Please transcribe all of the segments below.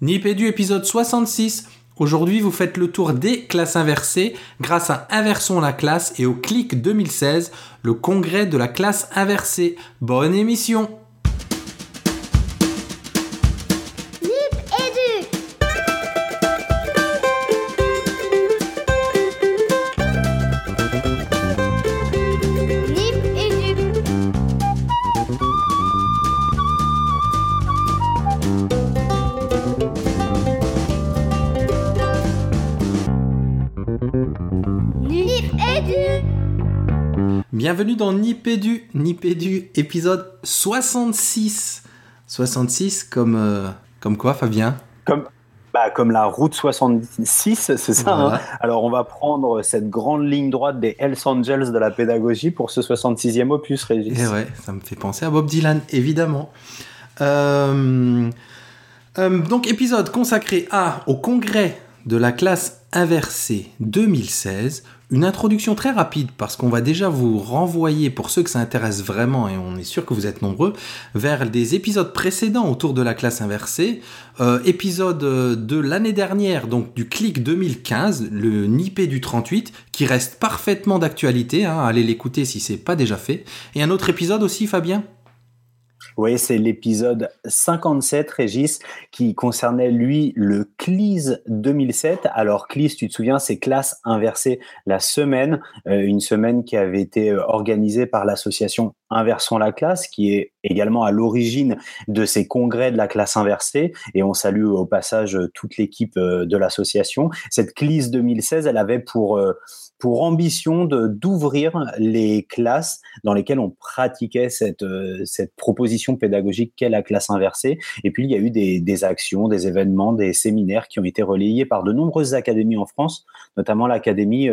Nipédu épisode 66. Aujourd'hui, vous faites le tour des classes inversées grâce à Inversons la classe et au CLIC 2016, le congrès de la classe inversée. Bonne émission Bienvenue dans Nipédu, Nipédu épisode 66. 66 comme, euh, comme quoi Fabien Comme, bah, comme la route 66, c'est ça. Voilà. hein. Alors, on va prendre cette grande ligne droite des Hells Angels de la pédagogie pour ce 66e opus, Régis. Eh ouais, ça me fait penser à Bob Dylan, évidemment. Euh, euh, donc, épisode consacré à, au congrès de la classe inversée 2016. Une introduction très rapide parce qu'on va déjà vous renvoyer, pour ceux que ça intéresse vraiment, et on est sûr que vous êtes nombreux, vers des épisodes précédents autour de la classe inversée. Euh, épisode euh, de l'année dernière, donc du CLIC 2015, le Nipé du 38, qui reste parfaitement d'actualité. Hein, allez l'écouter si c'est pas déjà fait. Et un autre épisode aussi, Fabien? Oui, c'est l'épisode 57, Régis, qui concernait, lui, le CLIS 2007. Alors, CLIS, tu te souviens, c'est classe inversée la semaine, euh, une semaine qui avait été euh, organisée par l'association Inversons la classe, qui est également à l'origine de ces congrès de la classe inversée. Et on salue au passage euh, toute l'équipe euh, de l'association. Cette CLIS 2016, elle avait pour... euh, pour ambition d'ouvrir les classes dans lesquelles on pratiquait cette cette proposition pédagogique qu'est la classe inversée. Et puis il y a eu des, des actions, des événements, des séminaires qui ont été relayés par de nombreuses académies en France, notamment l'académie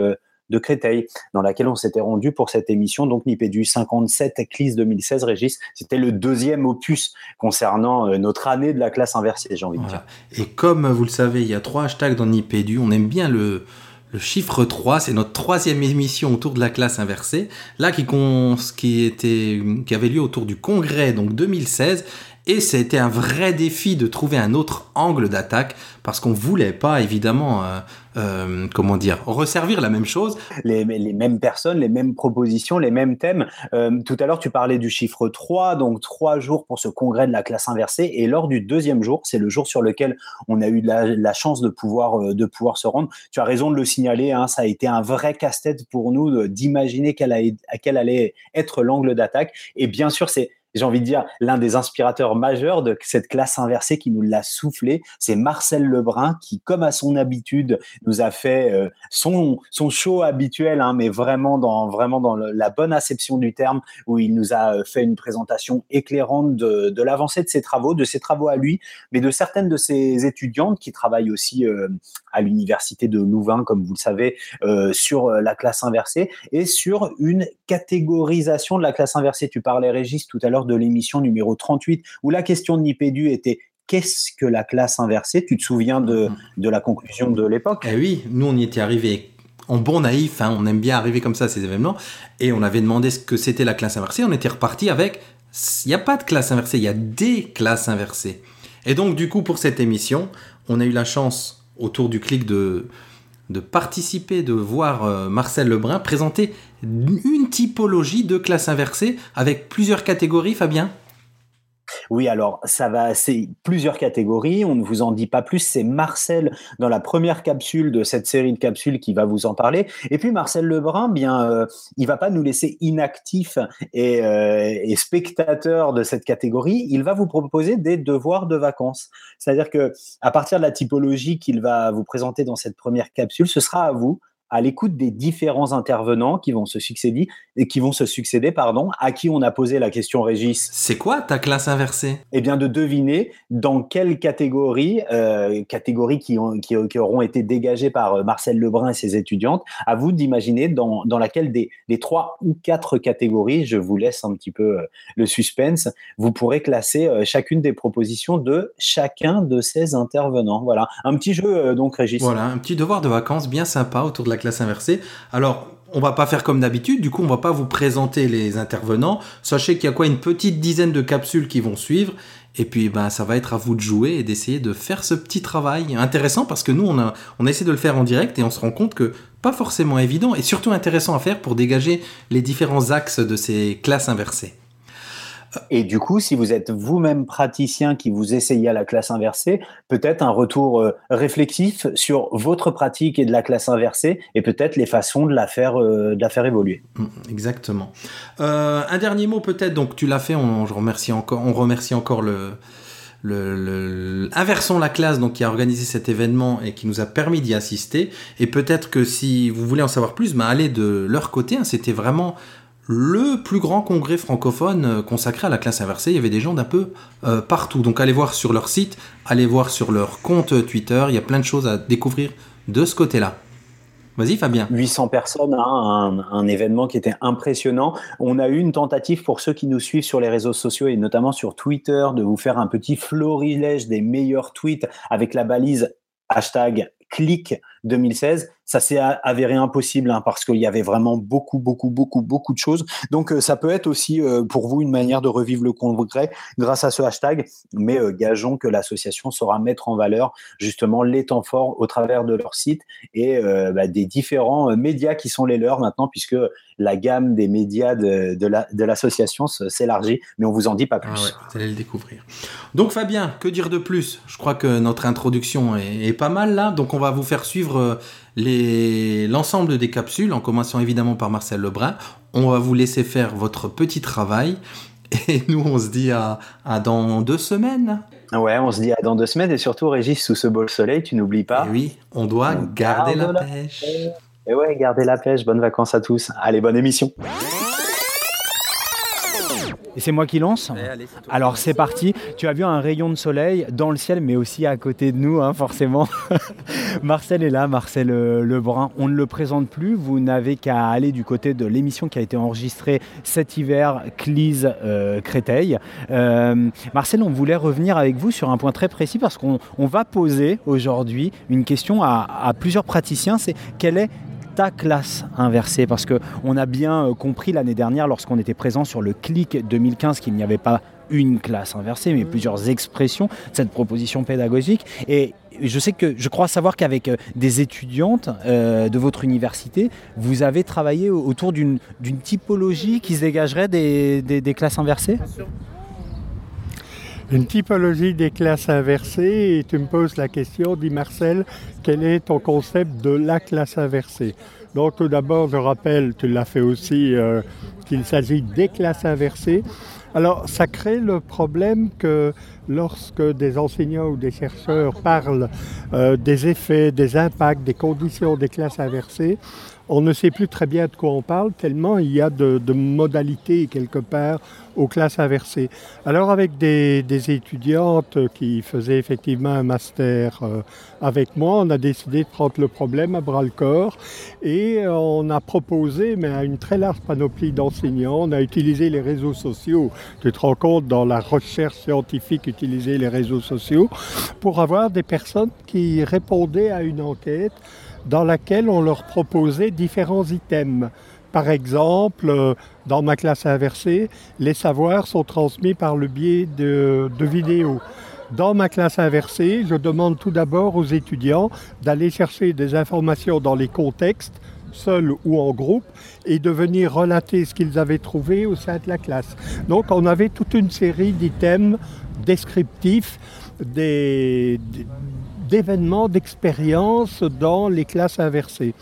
de Créteil, dans laquelle on s'était rendu pour cette émission, donc Nipédu 57 Eclise 2016, Régis. C'était le deuxième opus concernant euh, notre année de la classe inversée, j'ai envie de dire. Et comme vous le savez, il y a trois hashtags dans Nipédu. On aime bien le, le chiffre 3. C'est notre troisième émission autour de la classe inversée. Là, qui, con- qui, était, qui avait lieu autour du congrès, donc 2016. Et c'était un vrai défi de trouver un autre angle d'attaque parce qu'on voulait pas évidemment, euh, euh, comment dire, resservir la même chose. les, mêmes personnes, les mêmes propositions, les mêmes thèmes. Euh, tout à l'heure, tu parlais du chiffre 3, donc trois jours pour ce congrès de la classe inversée. Et lors du deuxième jour, c'est le jour sur lequel on a eu la, chance de pouvoir, euh, de pouvoir se rendre. Tu as raison de le signaler, hein, ça a été un vrai casse-tête pour nous d'imaginer quel, a- quel allait être l'angle d'attaque. Et bien sûr, c'est j'ai envie de dire, l'un des inspirateurs majeurs de cette classe inversée qui nous l'a soufflé, c'est Marcel Lebrun qui, comme à son habitude, nous a fait euh, son, show habituel, hein, mais vraiment dans, vraiment dans la bonne acception du terme, où il nous a euh, fait une présentation éclairante de, de l'avancée de ses travaux, de ses travaux à lui, mais de certaines de ses étudiantes qui travaillent aussi euh, à l'université de Louvain, comme vous le savez, euh, sur euh, la classe inversée et sur une catégorisation de la classe inversée. Tu parlais, Régis, tout à l'heure de l'émission numéro 38, où la question de Nipédu était qu'est-ce que la classe inversée? Tu te souviens de, de la conclusion de l'époque? Eh oui, nous on y était arrivé en bon naïf, hein, on aime bien arriver comme ça à ces événements, et on avait demandé ce que c'était la classe inversée, on était reparti avec, il n'y a pas de classe inversée, il y a des classes inversées. Et donc du coup pour cette émission, on a eu la chance autour du clic de, participer, de voir euh, Marcel Lebrun présenter une typologie de classe inversée avec plusieurs catégories, Fabien? Oui, alors ça va, c'est plusieurs catégories. On ne vous en dit pas plus. C'est Marcel dans la première capsule de cette série de capsules qui va vous en parler. Et puis Marcel Lebrun, bien, euh, il va pas nous laisser inactifs et, euh, et spectateurs de cette catégorie. Il va vous proposer des devoirs de vacances. C'est-à-dire que à partir de la typologie qu'il va vous présenter dans cette première capsule, ce sera à vous à l'écoute des différents intervenants qui vont se succéder et qui vont se succéder pardon à qui on a posé la question Régis C'est quoi ta classe inversée? Eh bien, de deviner dans quelle catégorie, euh, catégories qui, ont, qui, qui auront été dégagées par euh, Marcel Lebrun et ses étudiantes, à vous d'imaginer dans, dans laquelle des, des trois ou quatre catégories, je vous laisse un petit peu euh, le suspense, vous pourrez classer euh, chacune des propositions de chacun de ces intervenants. Voilà, un petit jeu donc, Régis. Voilà, un petit devoir de vacances bien sympa autour de la classe inversée. Alors, on va pas faire comme d'habitude, du coup on va pas vous présenter les intervenants. Sachez qu'il y a quoi une petite dizaine de capsules qui vont suivre et puis ben ça va être à vous de jouer et d'essayer de faire ce petit travail intéressant parce que nous on a on a de le faire en direct et on se rend compte que pas forcément évident et surtout intéressant à faire pour dégager les différents axes de ces classes inversées. Et du coup, si vous êtes vous-même praticien qui vous essayez à la classe inversée, peut-être un retour euh, réflexif sur votre pratique et de la classe inversée et peut-être les façons de la faire, euh, évoluer. Mm, Exactement. Euh, un dernier mot peut-être, donc tu l'as fait, on, je remercie encore, on remercie encore le, Inversons la classe donc, qui a organisé cet événement et qui nous a permis d'y assister. Et peut-être que si vous voulez en savoir plus, ben, allez de leur côté. hein. C'était vraiment le plus grand congrès francophone euh, consacré à la classe inversée. Il y avait des gens d'un peu euh, partout. Donc allez voir sur leur site, allez voir sur leur compte Twitter. Il y a plein de choses à découvrir de ce côté-là. Vas-y Fabien. 800 personnes, hein, un, un événement qui était impressionnant. On a eu une tentative pour ceux qui nous suivent sur les réseaux sociaux et notamment sur Twitter de vous faire un petit florilège des meilleurs tweets avec la balise hashtag clic 2016. Ça s'est avéré impossible hein, parce qu'il y avait vraiment beaucoup, beaucoup, beaucoup, beaucoup de choses. Donc euh, ça peut être aussi euh, pour vous une manière de revivre le congrès grâce à ce hashtag. Mais euh, gageons que l'association saura mettre en valeur justement les temps forts au travers de leur site et bah, des différents médias qui sont les leurs maintenant, puisque la gamme des médias de, de la- de l'association s'élargit, mais on vous en dit pas plus. Ah vous allez le découvrir. Donc Fabien, que dire de plus? Je crois que notre introduction est pas mal là, donc on va vous faire suivre euh, l'ensemble des capsules, en commençant évidemment par Marcel Lebrun. On va vous laisser faire votre petit travail. Et nous, on se dit à, à dans deux semaines. Ouais, on se dit à dans deux semaines et surtout, Régis, sous ce beau soleil, tu n'oublies pas. Et oui, on doit On garder garde la la pêche. Et ouais, gardez la pêche. Bonnes vacances à tous. Allez, bonne émission. Et c'est moi qui lance Alors c'est parti. Tu as vu un rayon de soleil dans le ciel, mais aussi à côté de nous, hein, forcément. Marcel est là, Marcel euh, Lebrun. On ne le présente plus. Vous n'avez qu'à aller du côté de l'émission qui a été enregistrée cet hiver, Clise euh, Créteil. Euh, Marcel, on voulait revenir avec vous sur un point très précis parce qu'on on va poser aujourd'hui une question à, à plusieurs praticiens. C'est quelle est ta classe inversée Parce qu'on a bien euh, compris l'année dernière, lorsqu'on était présent sur le CLIC 2015, qu'il n'y avait pas une classe inversée, mais plusieurs expressions de cette proposition pédagogique. Et je sais que je crois savoir qu'avec euh, des étudiantes euh, de votre université, vous avez travaillé au- autour d'une typologie qui se dégagerait des, des- des classes inversées Une typologie des classes inversées, et tu me poses la question, dit Marcel, quel est ton concept de la classe inversée? Donc tout d'abord, je rappelle, tu l'as fait aussi, euh, qu'il s'agit des classes inversées. Alors ça crée le problème que lorsque des enseignants ou des chercheurs parlent euh, des effets, des impacts, des conditions des classes inversées, on ne sait plus très bien de quoi on parle, tellement il y a de, modalités quelque part aux classes inversées. Alors avec des, des étudiantes qui faisaient effectivement un master euh, avec moi, on a décidé de prendre le problème à bras le corps et euh, on a proposé, mais à une très large panoplie d'enseignants, on a utilisé les réseaux sociaux. Tu te rends compte dans la recherche scientifique utiliser les réseaux sociaux pour avoir des personnes qui répondaient à une enquête dans laquelle on leur proposait différents items. Par exemple, euh, dans ma classe inversée, les savoirs sont transmis par le biais de, vidéos. Dans ma classe inversée, je demande tout d'abord aux étudiants d'aller chercher des informations dans les contextes, seuls ou en groupe, et de venir relater ce qu'ils avaient trouvé au sein de la classe. Donc on avait toute une série d'items descriptifs des- des- d'événements, d'expériences dans les classes inversées.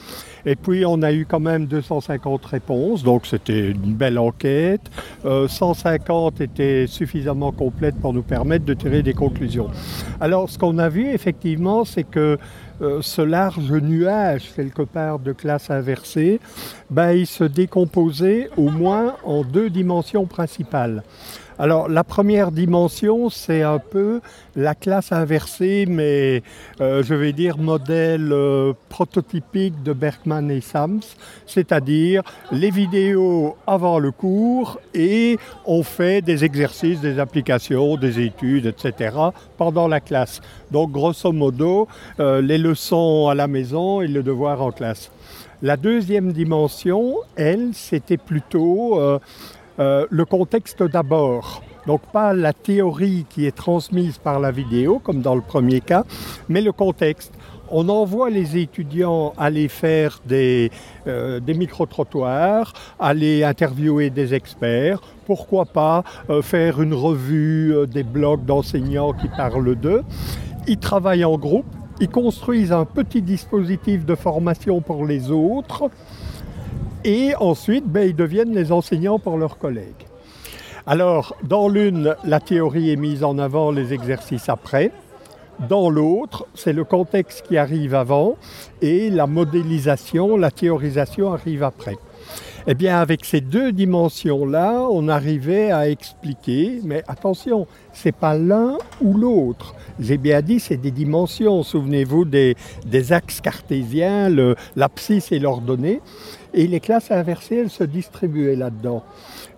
Et puis on a eu quand même 250 réponses, donc c'était une belle enquête. Euh, 150 étaient suffisamment complètes pour nous permettre de tirer des conclusions. Alors ce qu'on a vu effectivement, c'est que euh, ce large nuage quelque part de classes inversées, ben, il se décomposait au moins en deux dimensions principales. Alors la première dimension, c'est un peu la classe inversée, mais euh, je vais dire modèle euh, prototypique de Berkman et Sams, c'est-à-dire les vidéos avant le cours et on fait des exercices, des applications, des études, etc. pendant la classe. Donc grosso modo, euh, les leçons à la maison et le devoir en classe. La deuxième dimension, elle, c'était plutôt euh, le contexte d'abord. Donc pas la théorie qui est transmise par la vidéo, comme dans le premier cas, mais le contexte. On envoie les étudiants aller faire des, euh, micro-trottoirs, aller interviewer des experts, pourquoi pas euh, faire une revue des blogs d'enseignants qui parlent d'eux. Ils travaillent en groupe, ils construisent un petit dispositif de formation pour les autres et ensuite ben, ils deviennent les enseignants pour leurs collègues. Alors, dans l'une, la théorie est mise en avant, les exercices après. Dans l'autre, c'est le contexte qui arrive avant et la modélisation, la théorisation arrive après. Eh bien, avec ces deux dimensions-là, on arrivait à expliquer, mais attention, c'est pas l'un ou l'autre. J'ai bien dit, c'est des dimensions. Souvenez-vous des, des axes cartésiens, l'abscisse et l'ordonnée. Et les classes inversées, elles se distribuaient là-dedans.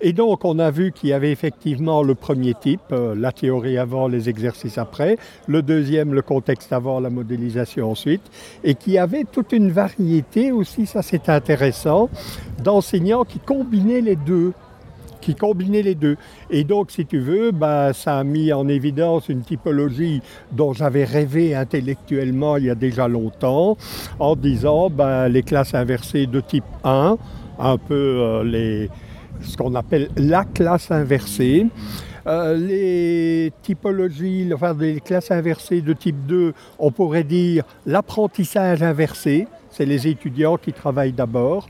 Et donc, on a vu qu'il y avait effectivement le premier type, euh, la théorie avant, les exercices après, le deuxième, le contexte avant, la modélisation ensuite, et qu'il y avait toute une variété aussi, ça c'est intéressant, d'enseignants qui combinaient les deux qui combinaient les deux. Et donc, si tu veux, bah, ça a mis en évidence une typologie dont j'avais rêvé intellectuellement il y a déjà longtemps, en disant bah, les classes inversées de type 1, un peu euh, les, ce qu'on appelle la classe inversée. Euh, les typologies, enfin les classes inversées de type 2, on pourrait dire l'apprentissage inversé, c'est les étudiants qui travaillent d'abord.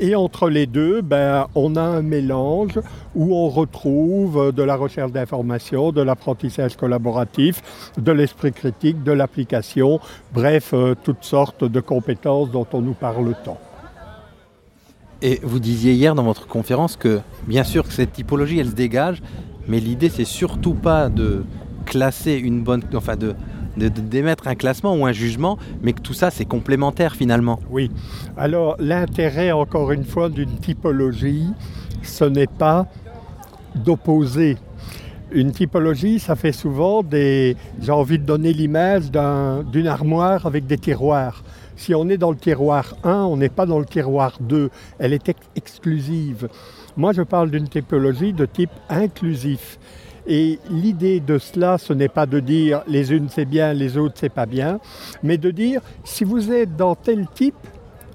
Et entre les deux, ben, on a un mélange où on retrouve de la recherche d'information, de l'apprentissage collaboratif, de l'esprit critique, de l'application, bref, euh, toutes sortes de compétences dont on nous parle tant. Et vous disiez hier dans votre conférence que bien sûr que cette typologie elle se dégage, mais l'idée c'est surtout pas de classer une bonne, enfin de d'émettre un classement ou un jugement, mais que tout ça c'est complémentaire finalement. Oui. Alors l'intérêt encore une fois d'une typologie, ce n'est pas d'opposer. Une typologie, ça fait souvent des. J'ai envie de donner l'image d'une armoire avec des tiroirs. Si on est dans le tiroir 1, on n'est pas dans le tiroir 2. Elle est exclusive. Moi, je parle d'une typologie de type inclusif. Et l'idée de cela, ce n'est pas de dire les unes c'est bien, les autres c'est pas bien, mais de dire si vous êtes dans tel type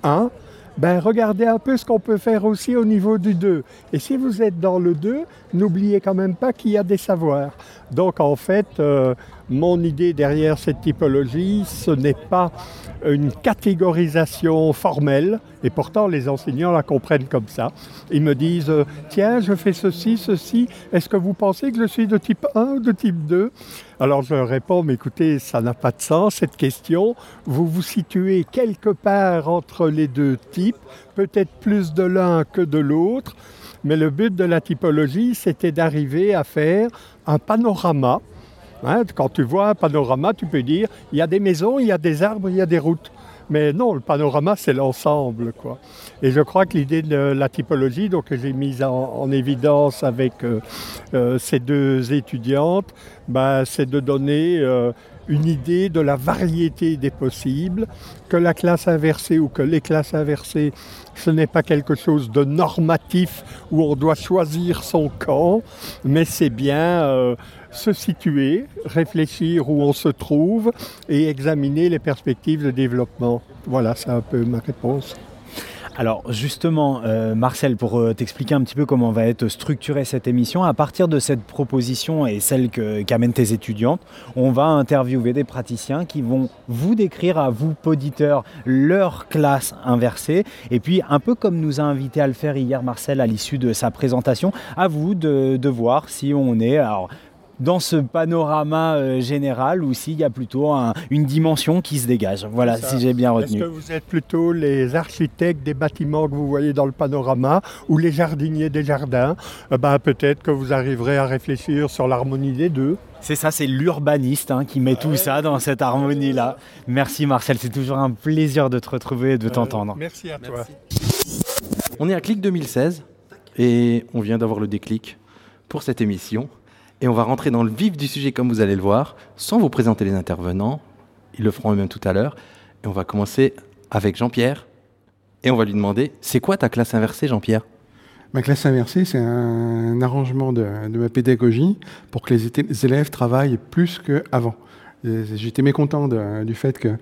1, ben regardez un peu ce qu'on peut faire aussi au niveau du 2. Et si vous êtes dans le 2, n'oubliez quand même pas qu'il y a des savoirs. Donc en fait, euh, mon idée derrière cette typologie, ce n'est pas une catégorisation formelle, et pourtant les enseignants la comprennent comme ça. Ils me disent, euh, tiens, je fais ceci, ceci, est-ce que vous pensez que je suis de type 1 ou de type 2 Alors je leur réponds, mais écoutez, ça n'a pas de sens cette question. Vous vous situez quelque part entre les deux types, peut-être plus de l'un que de l'autre, mais le but de la typologie, c'était d'arriver à faire un panorama Hein, quand tu vois un panorama, tu peux dire il y a des maisons, il y a des arbres, il y a des routes. Mais non, le panorama, c'est l'ensemble. Quoi. Et je crois que l'idée de la typologie, donc, que j'ai mise en, évidence avec euh, euh, ces deux étudiantes, bah, c'est de donner euh, une idée de la variété des possibles, que la classe inversée ou que les classes inversées, ce n'est pas quelque chose de normatif où on doit choisir son camp, mais c'est bien se situer, réfléchir où on se trouve et examiner les perspectives de développement. Voilà, c'est un peu ma réponse. Alors justement, euh, Marcel, pour euh, t'expliquer un petit peu comment va être structurée cette émission, à partir de cette proposition et celle qu'amènent tes étudiantes, on va interviewer des praticiens qui vont vous décrire à vous, auditeurs, leur classe inversée. Et puis, un peu comme nous a invité à le faire hier Marcel à l'issue de sa présentation, à vous de, voir si on est... dans ce panorama euh, général ou s'il y a plutôt une dimension qui se dégage. Voilà, si j'ai bien retenu. Est-ce que vous êtes plutôt les architectes des bâtiments que vous voyez dans le panorama ou les jardiniers des jardins? Eh ben, Peut-être que vous arriverez à réfléchir sur l'harmonie des deux. C'est ça, c'est l'urbaniste hein, qui met tout ça dans cette harmonie-là. Merci Marcel, c'est toujours un plaisir de te retrouver et de euh, t'entendre. Merci à toi. On est à Clic 2016 et on vient d'avoir le déclic pour cette émission. Et on va rentrer dans le vif du sujet comme vous allez le voir, sans vous présenter les intervenants. Ils le feront eux-mêmes tout à l'heure. Et on va commencer avec Jean-Pierre. et on va lui demander c'est quoi ta classe inversée, Jean-Pierre? Ma classe inversée, c'est un arrangement de, ma pédagogie pour que les élèves travaillent plus qu'avant. J'étais mécontent du fait que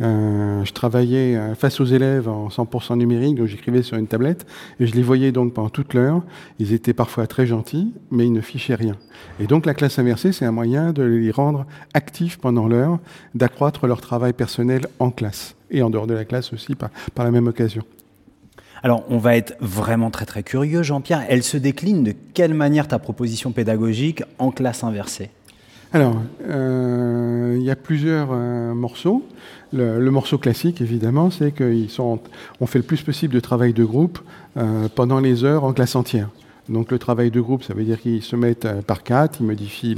euh, je travaillais euh, face aux élèves en 100% numérique, donc j'écrivais sur une tablette, et je les voyais donc pendant toute l'heure. Ils étaient parfois très gentils, mais ils ne fichaient rien. Et donc la classe inversée, c'est un moyen de les rendre actifs pendant l'heure, d'accroître leur travail personnel en classe, et en dehors de la classe aussi par la même occasion. Alors, on va être vraiment très très curieux, Jean-Pierre. Elle se décline de quelle manière ta proposition pédagogique en classe inversée? Alors, euh, il y a plusieurs euh, morceaux. Le, morceau classique, évidemment, c'est qu'on fait le plus possible de travail de groupe euh, pendant les heures en classe entière. Donc le travail de groupe, ça veut dire qu'ils se mettent euh, par quatre, ils modifient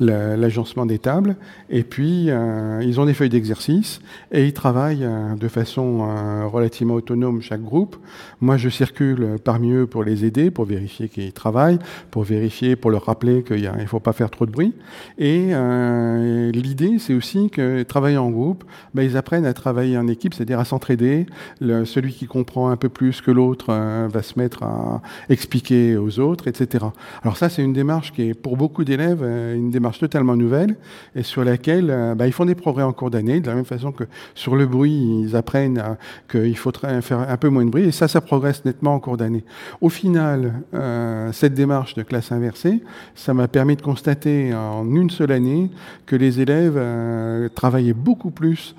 l'agencement des tables, et puis euh, ils ont des feuilles d'exercice, et ils travaillent euh, de façon relativement autonome chaque groupe. Moi, je circule parmi eux pour les aider, pour vérifier qu'ils travaillent, pour vérifier, pour leur rappeler qu'il ne faut pas faire trop de bruit. Et l'idée, c'est aussi que travaillant en groupe, ben, ils apprennent à travailler en équipe, c'est-à-dire à s'entraider. Celui qui comprend un peu plus que l'autre va se mettre à expliquer aux autres, etc. Alors ça, c'est une démarche qui est pour beaucoup d'élèves euh, une démarche totalement nouvelle et sur laquelle euh, bah, ils font des progrès en cours d'année, de la même façon que sur le bruit, ils apprennent qu'il faut faire un peu moins de bruit et ça, ça progresse nettement en cours d'année. Au final, euh, cette démarche de classe inversée, ça m'a permis de constater en une seule année que les élèves travaillaient beaucoup plus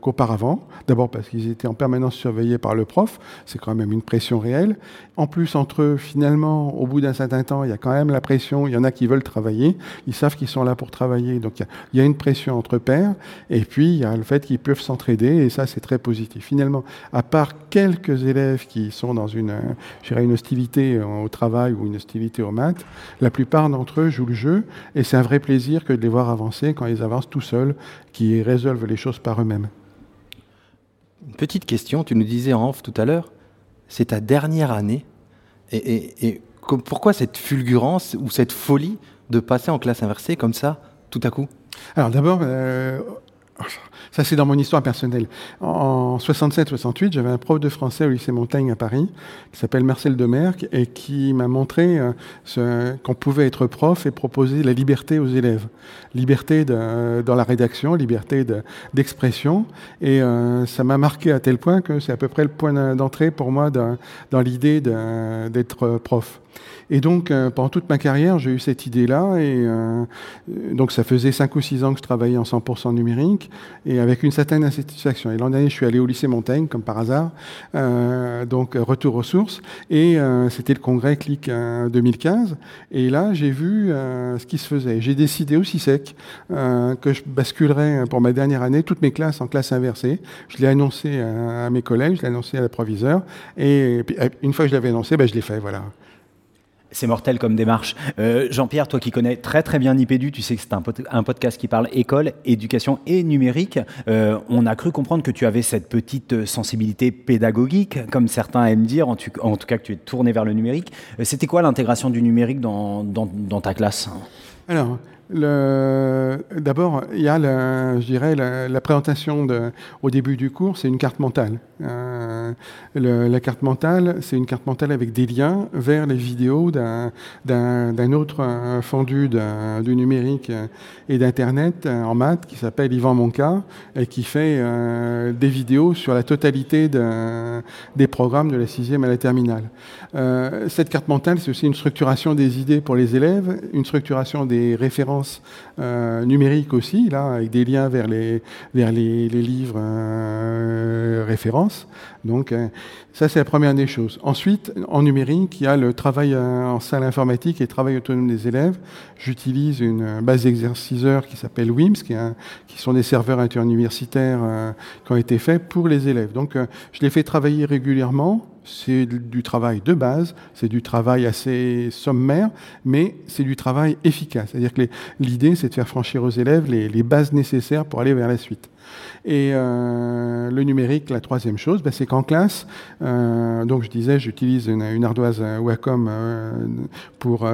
qu'auparavant. D'abord parce qu'ils étaient en permanence surveillés par le prof, c'est quand même une pression réelle. En plus, entre finalement, au bout d'un certain temps, il y a quand même la pression. Il y en a qui veulent travailler. Ils savent qu'ils sont là pour travailler. Donc, il y, a, une pression entre pairs. Et puis, il y a le fait qu'ils peuvent s'entraider. Et ça, c'est très positif. Finalement, à part quelques élèves qui sont dans une, une hostilité au travail ou une hostilité aux maths, la plupart d'entre eux jouent le jeu. Et c'est un vrai plaisir que de les voir avancer quand ils avancent tout seuls, qui résolvent les choses par eux-mêmes. Une petite question, tu nous disais off tout à l'heure, c'est ta dernière année et, pourquoi cette fulgurance ou cette folie de passer en classe inversée comme ça, tout à coup? Alors d'abord, euh, ça, c'est dans mon histoire personnelle. En 67-68, j'avais un prof de français au lycée Montaigne à Paris, qui s'appelle Marcel Demerck, et qui m'a montré euh, qu'on pouvait être prof et proposer la liberté aux élèves. Liberté de, dans la rédaction, liberté d'expression. et euh, ça m'a marqué à tel point que c'est à peu près le point d'entrée pour moi dans l'idée d'être prof. Et donc, euh, pendant toute ma carrière, j'ai eu cette idée-là. Et euh, donc, ça faisait 5 ou 6 ans que je travaillais en 100% numérique et avec une certaine insatisfaction. Et l'an dernier, je suis allé au lycée Montaigne, comme par hasard. Euh, donc, retour aux sources. Et c'était le congrès CLIC 2015. Et là, j'ai vu ce qui se faisait. J'ai décidé aussi sec que je basculerais pour ma dernière année toutes mes classes en classe inversée. Je l'ai annoncé à, mes collègues, je l'ai annoncé à la proviseure. Et, une fois que je l'avais annoncé, ben, je l'ai fait. Voilà. C'est mortel comme démarche. Euh, Jean-Pierre, toi qui connais très très bien Nipédu, tu sais que c'est un, podcast qui parle école, éducation et numérique. Euh, on a cru comprendre que tu avais cette petite sensibilité pédagogique, comme certains aiment dire, en, tout cas que tu es tourné vers le numérique. Euh, c'était quoi l'intégration du numérique dans, dans ta classe? Alors, D'abord, il y a, la, je dirais, la, présentation au début du cours, c'est une carte mentale. Euh, la carte mentale, c'est une carte mentale avec des liens vers les vidéos d'un autre euh, fondu du numérique et d'Internet euh, en maths qui s'appelle Yvan Monca et qui fait des vidéos sur la totalité de, des programmes de la sixième à la terminale. cette carte mentale, c'est aussi une structuration des idées pour les élèves, une structuration des références aus euh, numérique aussi, là, avec des liens vers les, vers les, livres euh, références. Donc, euh, ça, c'est la première des choses. Ensuite, en numérique, il y a le travail en salle informatique et le travail autonome des élèves. J'utilise une base d'exerciceurs qui s'appelle WIMS, qui, qui, sont des serveurs interuniversitaires qui ont été faits pour les élèves. Donc, je les fais travailler régulièrement c'est du travail de base, c'est du travail assez sommaire, mais c'est du travail efficace. C'est-à-dire que l'idée, c'est de faire franchir aux élèves les, bases nécessaires pour aller vers la suite. Et euh, le numérique, la troisième chose, ben, c'est qu'en classe, euh, donc je disais, j'utilise une, ardoise Wacom euh, pour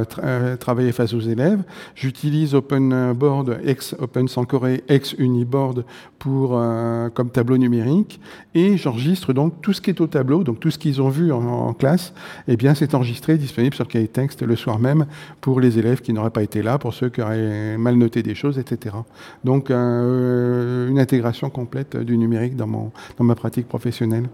travailler face aux élèves. J'utilise OpenBoard, ex Open Sankoré, ex Uniboard pour, comme tableau numérique, et j'enregistre donc tout ce qui est au tableau, donc tout ce qu'ils ont vu en, classe, eh bien c'est enregistré, disponible sur cahier texte le soir même pour les élèves qui n'auraient pas été là, pour ceux qui auraient mal noté des choses, etc. Donc une intégration complète du numérique dans, mon, dans ma pratique professionnelle?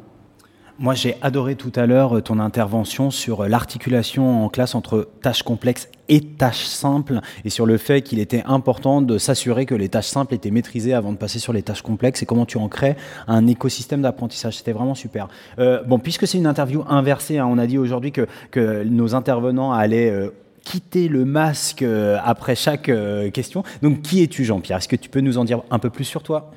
Moi, j'ai adoré tout à l'heure ton intervention sur l'articulation en classe entre tâches complexes et tâches simples, et sur le fait qu'il était important de s'assurer que les tâches simples étaient maîtrisées avant de passer sur les tâches complexes, et comment tu en crées un écosystème d'apprentissage. C'était vraiment super. Euh, bon, puisque c'est une interview inversée, hein, on a dit aujourd'hui que, que, nos intervenants allaient... Euh, quitter le masque euh, après chaque question. Donc, qui es-tu, Jean-Pierre? Est-ce que tu peux nous en dire un peu plus sur toi?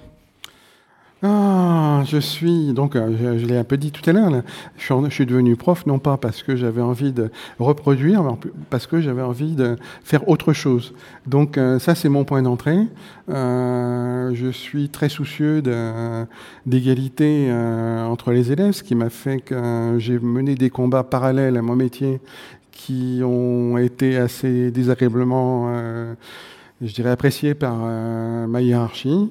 Ah, je suis, donc euh, je, l'ai un peu dit tout à l'heure, je, suis devenu prof non pas parce que j'avais envie de reproduire, mais parce que j'avais envie de faire autre chose. Donc euh, ça c'est mon point d'entrée. Euh, je suis très soucieux d'égalité entre les élèves, ce qui m'a fait que j'ai mené des combats parallèles à mon métier qui ont été assez désagréablement je dirais apprécié par ma hiérarchie.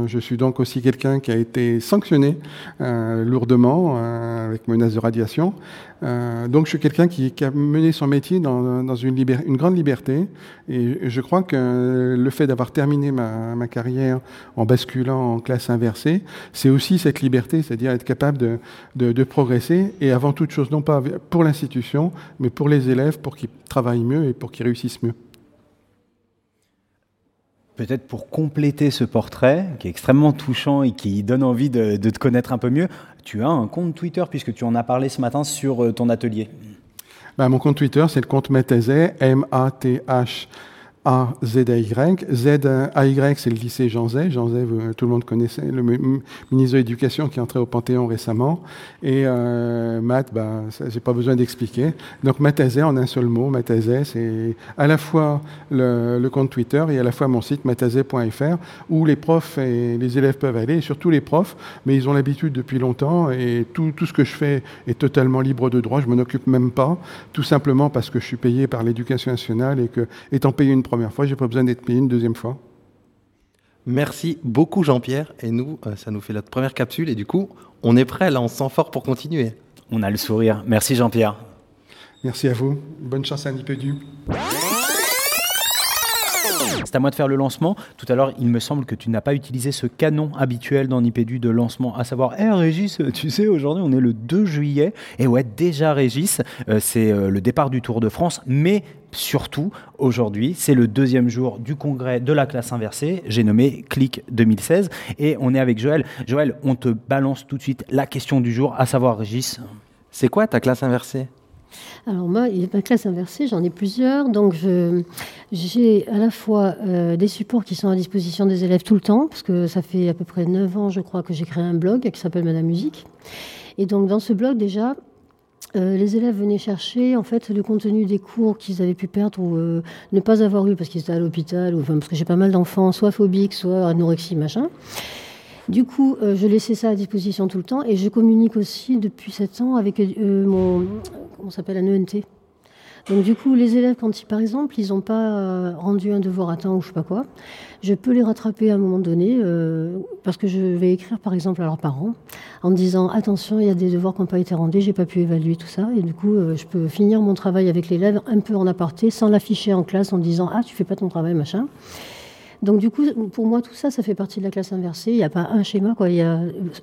Euh, je suis donc aussi quelqu'un qui a été sanctionné euh, lourdement avec menace de radiation. donc je suis quelqu'un qui, a mené son métier dans, une, grande liberté et je crois que le fait d'avoir terminé ma, carrière en basculant en classe inversée, c'est aussi cette liberté, c'est-à-dire être capable de progresser et avant toute chose, non pas pour l'institution, mais pour les élèves, pour qu'ils travaillent mieux et pour qu'ils réussissent mieux peut-être pour compléter ce portrait, qui est extrêmement touchant et qui donne envie de, te connaître un peu mieux, tu as un compte Twitter, puisque tu en as parlé ce matin sur euh, ton atelier. Ben, mon compte Twitter, c'est le compte Mathazet, M-A-T-H. A, Z, A, Y. Z, A, Y, c'est le lycée Jean Zay. Jean Zay, tout le monde connaissait, le ministre de l'Éducation qui est entré au Panthéon récemment. Et euh, maths, bah, j'ai pas besoin d'expliquer. Donc Mathazet en un seul mot. Mathazet, c'est à la fois le, compte Twitter et à la fois mon site mathazet.fr où les profs et les élèves peuvent aller, surtout les profs, mais ils ont l'habitude depuis longtemps et tout, tout ce que je fais est totalement libre de droit. Je m'en occupe même pas, tout simplement parce que je suis payé par l'Éducation nationale et que, étant payé une première fois, j'ai pas besoin d'être payé une deuxième fois. Merci beaucoup Jean-Pierre. Et nous, euh, ça nous fait notre première capsule et du coup, on est prêt là, on se sent fort pour continuer. On a le sourire. Merci Jean-Pierre. Merci à vous. Bonne chance à Nipédu. C'est à moi de faire le lancement. Tout à l'heure, il me semble que tu n'as pas utilisé ce canon habituel dans Nipédu de lancement, à savoir Hé Régis, tu sais, aujourd'hui on est le 2 juillet. Et ouais, déjà Régis, euh, c'est euh, le départ du Tour de France, mais surtout aujourd'hui, c'est le deuxième jour du congrès de la classe inversée. J'ai nommé Click 2016 et on est avec Joël. Joël, on te balance tout de suite la question du jour, à savoir Régis. C'est quoi ta classe inversée? Alors moi, ma classe inversée, j'en ai plusieurs. Donc j'ai à la fois euh, des supports qui sont à disposition des élèves tout le temps, parce que ça fait à peu près 9 ans, je crois, que j'ai créé un blog qui s'appelle Madame Musique. Et donc dans ce blog, déjà, euh, les élèves venaient chercher en fait le contenu des cours qu'ils avaient pu perdre ou euh, ne pas avoir eu parce qu'ils étaient à l'hôpital ou parce que j'ai pas mal d'enfants soit phobiques soit anorexie machin. Du coup, je laissais ça à disposition tout le temps et je communique aussi depuis 7 ans avec mon on s'appelle un ENT. Donc du coup, les élèves, quand ils, par exemple, ils n'ont pas euh, rendu un devoir à temps ou je sais pas quoi, je peux les rattraper à un moment donné euh, parce que je vais écrire, par exemple, à leurs parents en disant attention, il y a des devoirs qui n'ont pas été rendus, j'ai pas pu évaluer tout ça, et du coup, euh, je peux finir mon travail avec l'élève un peu en aparté, sans l'afficher en classe en disant ah tu fais pas ton travail machin. Donc du coup, pour moi, tout ça, ça fait partie de la classe inversée. Il n'y a pas un schéma.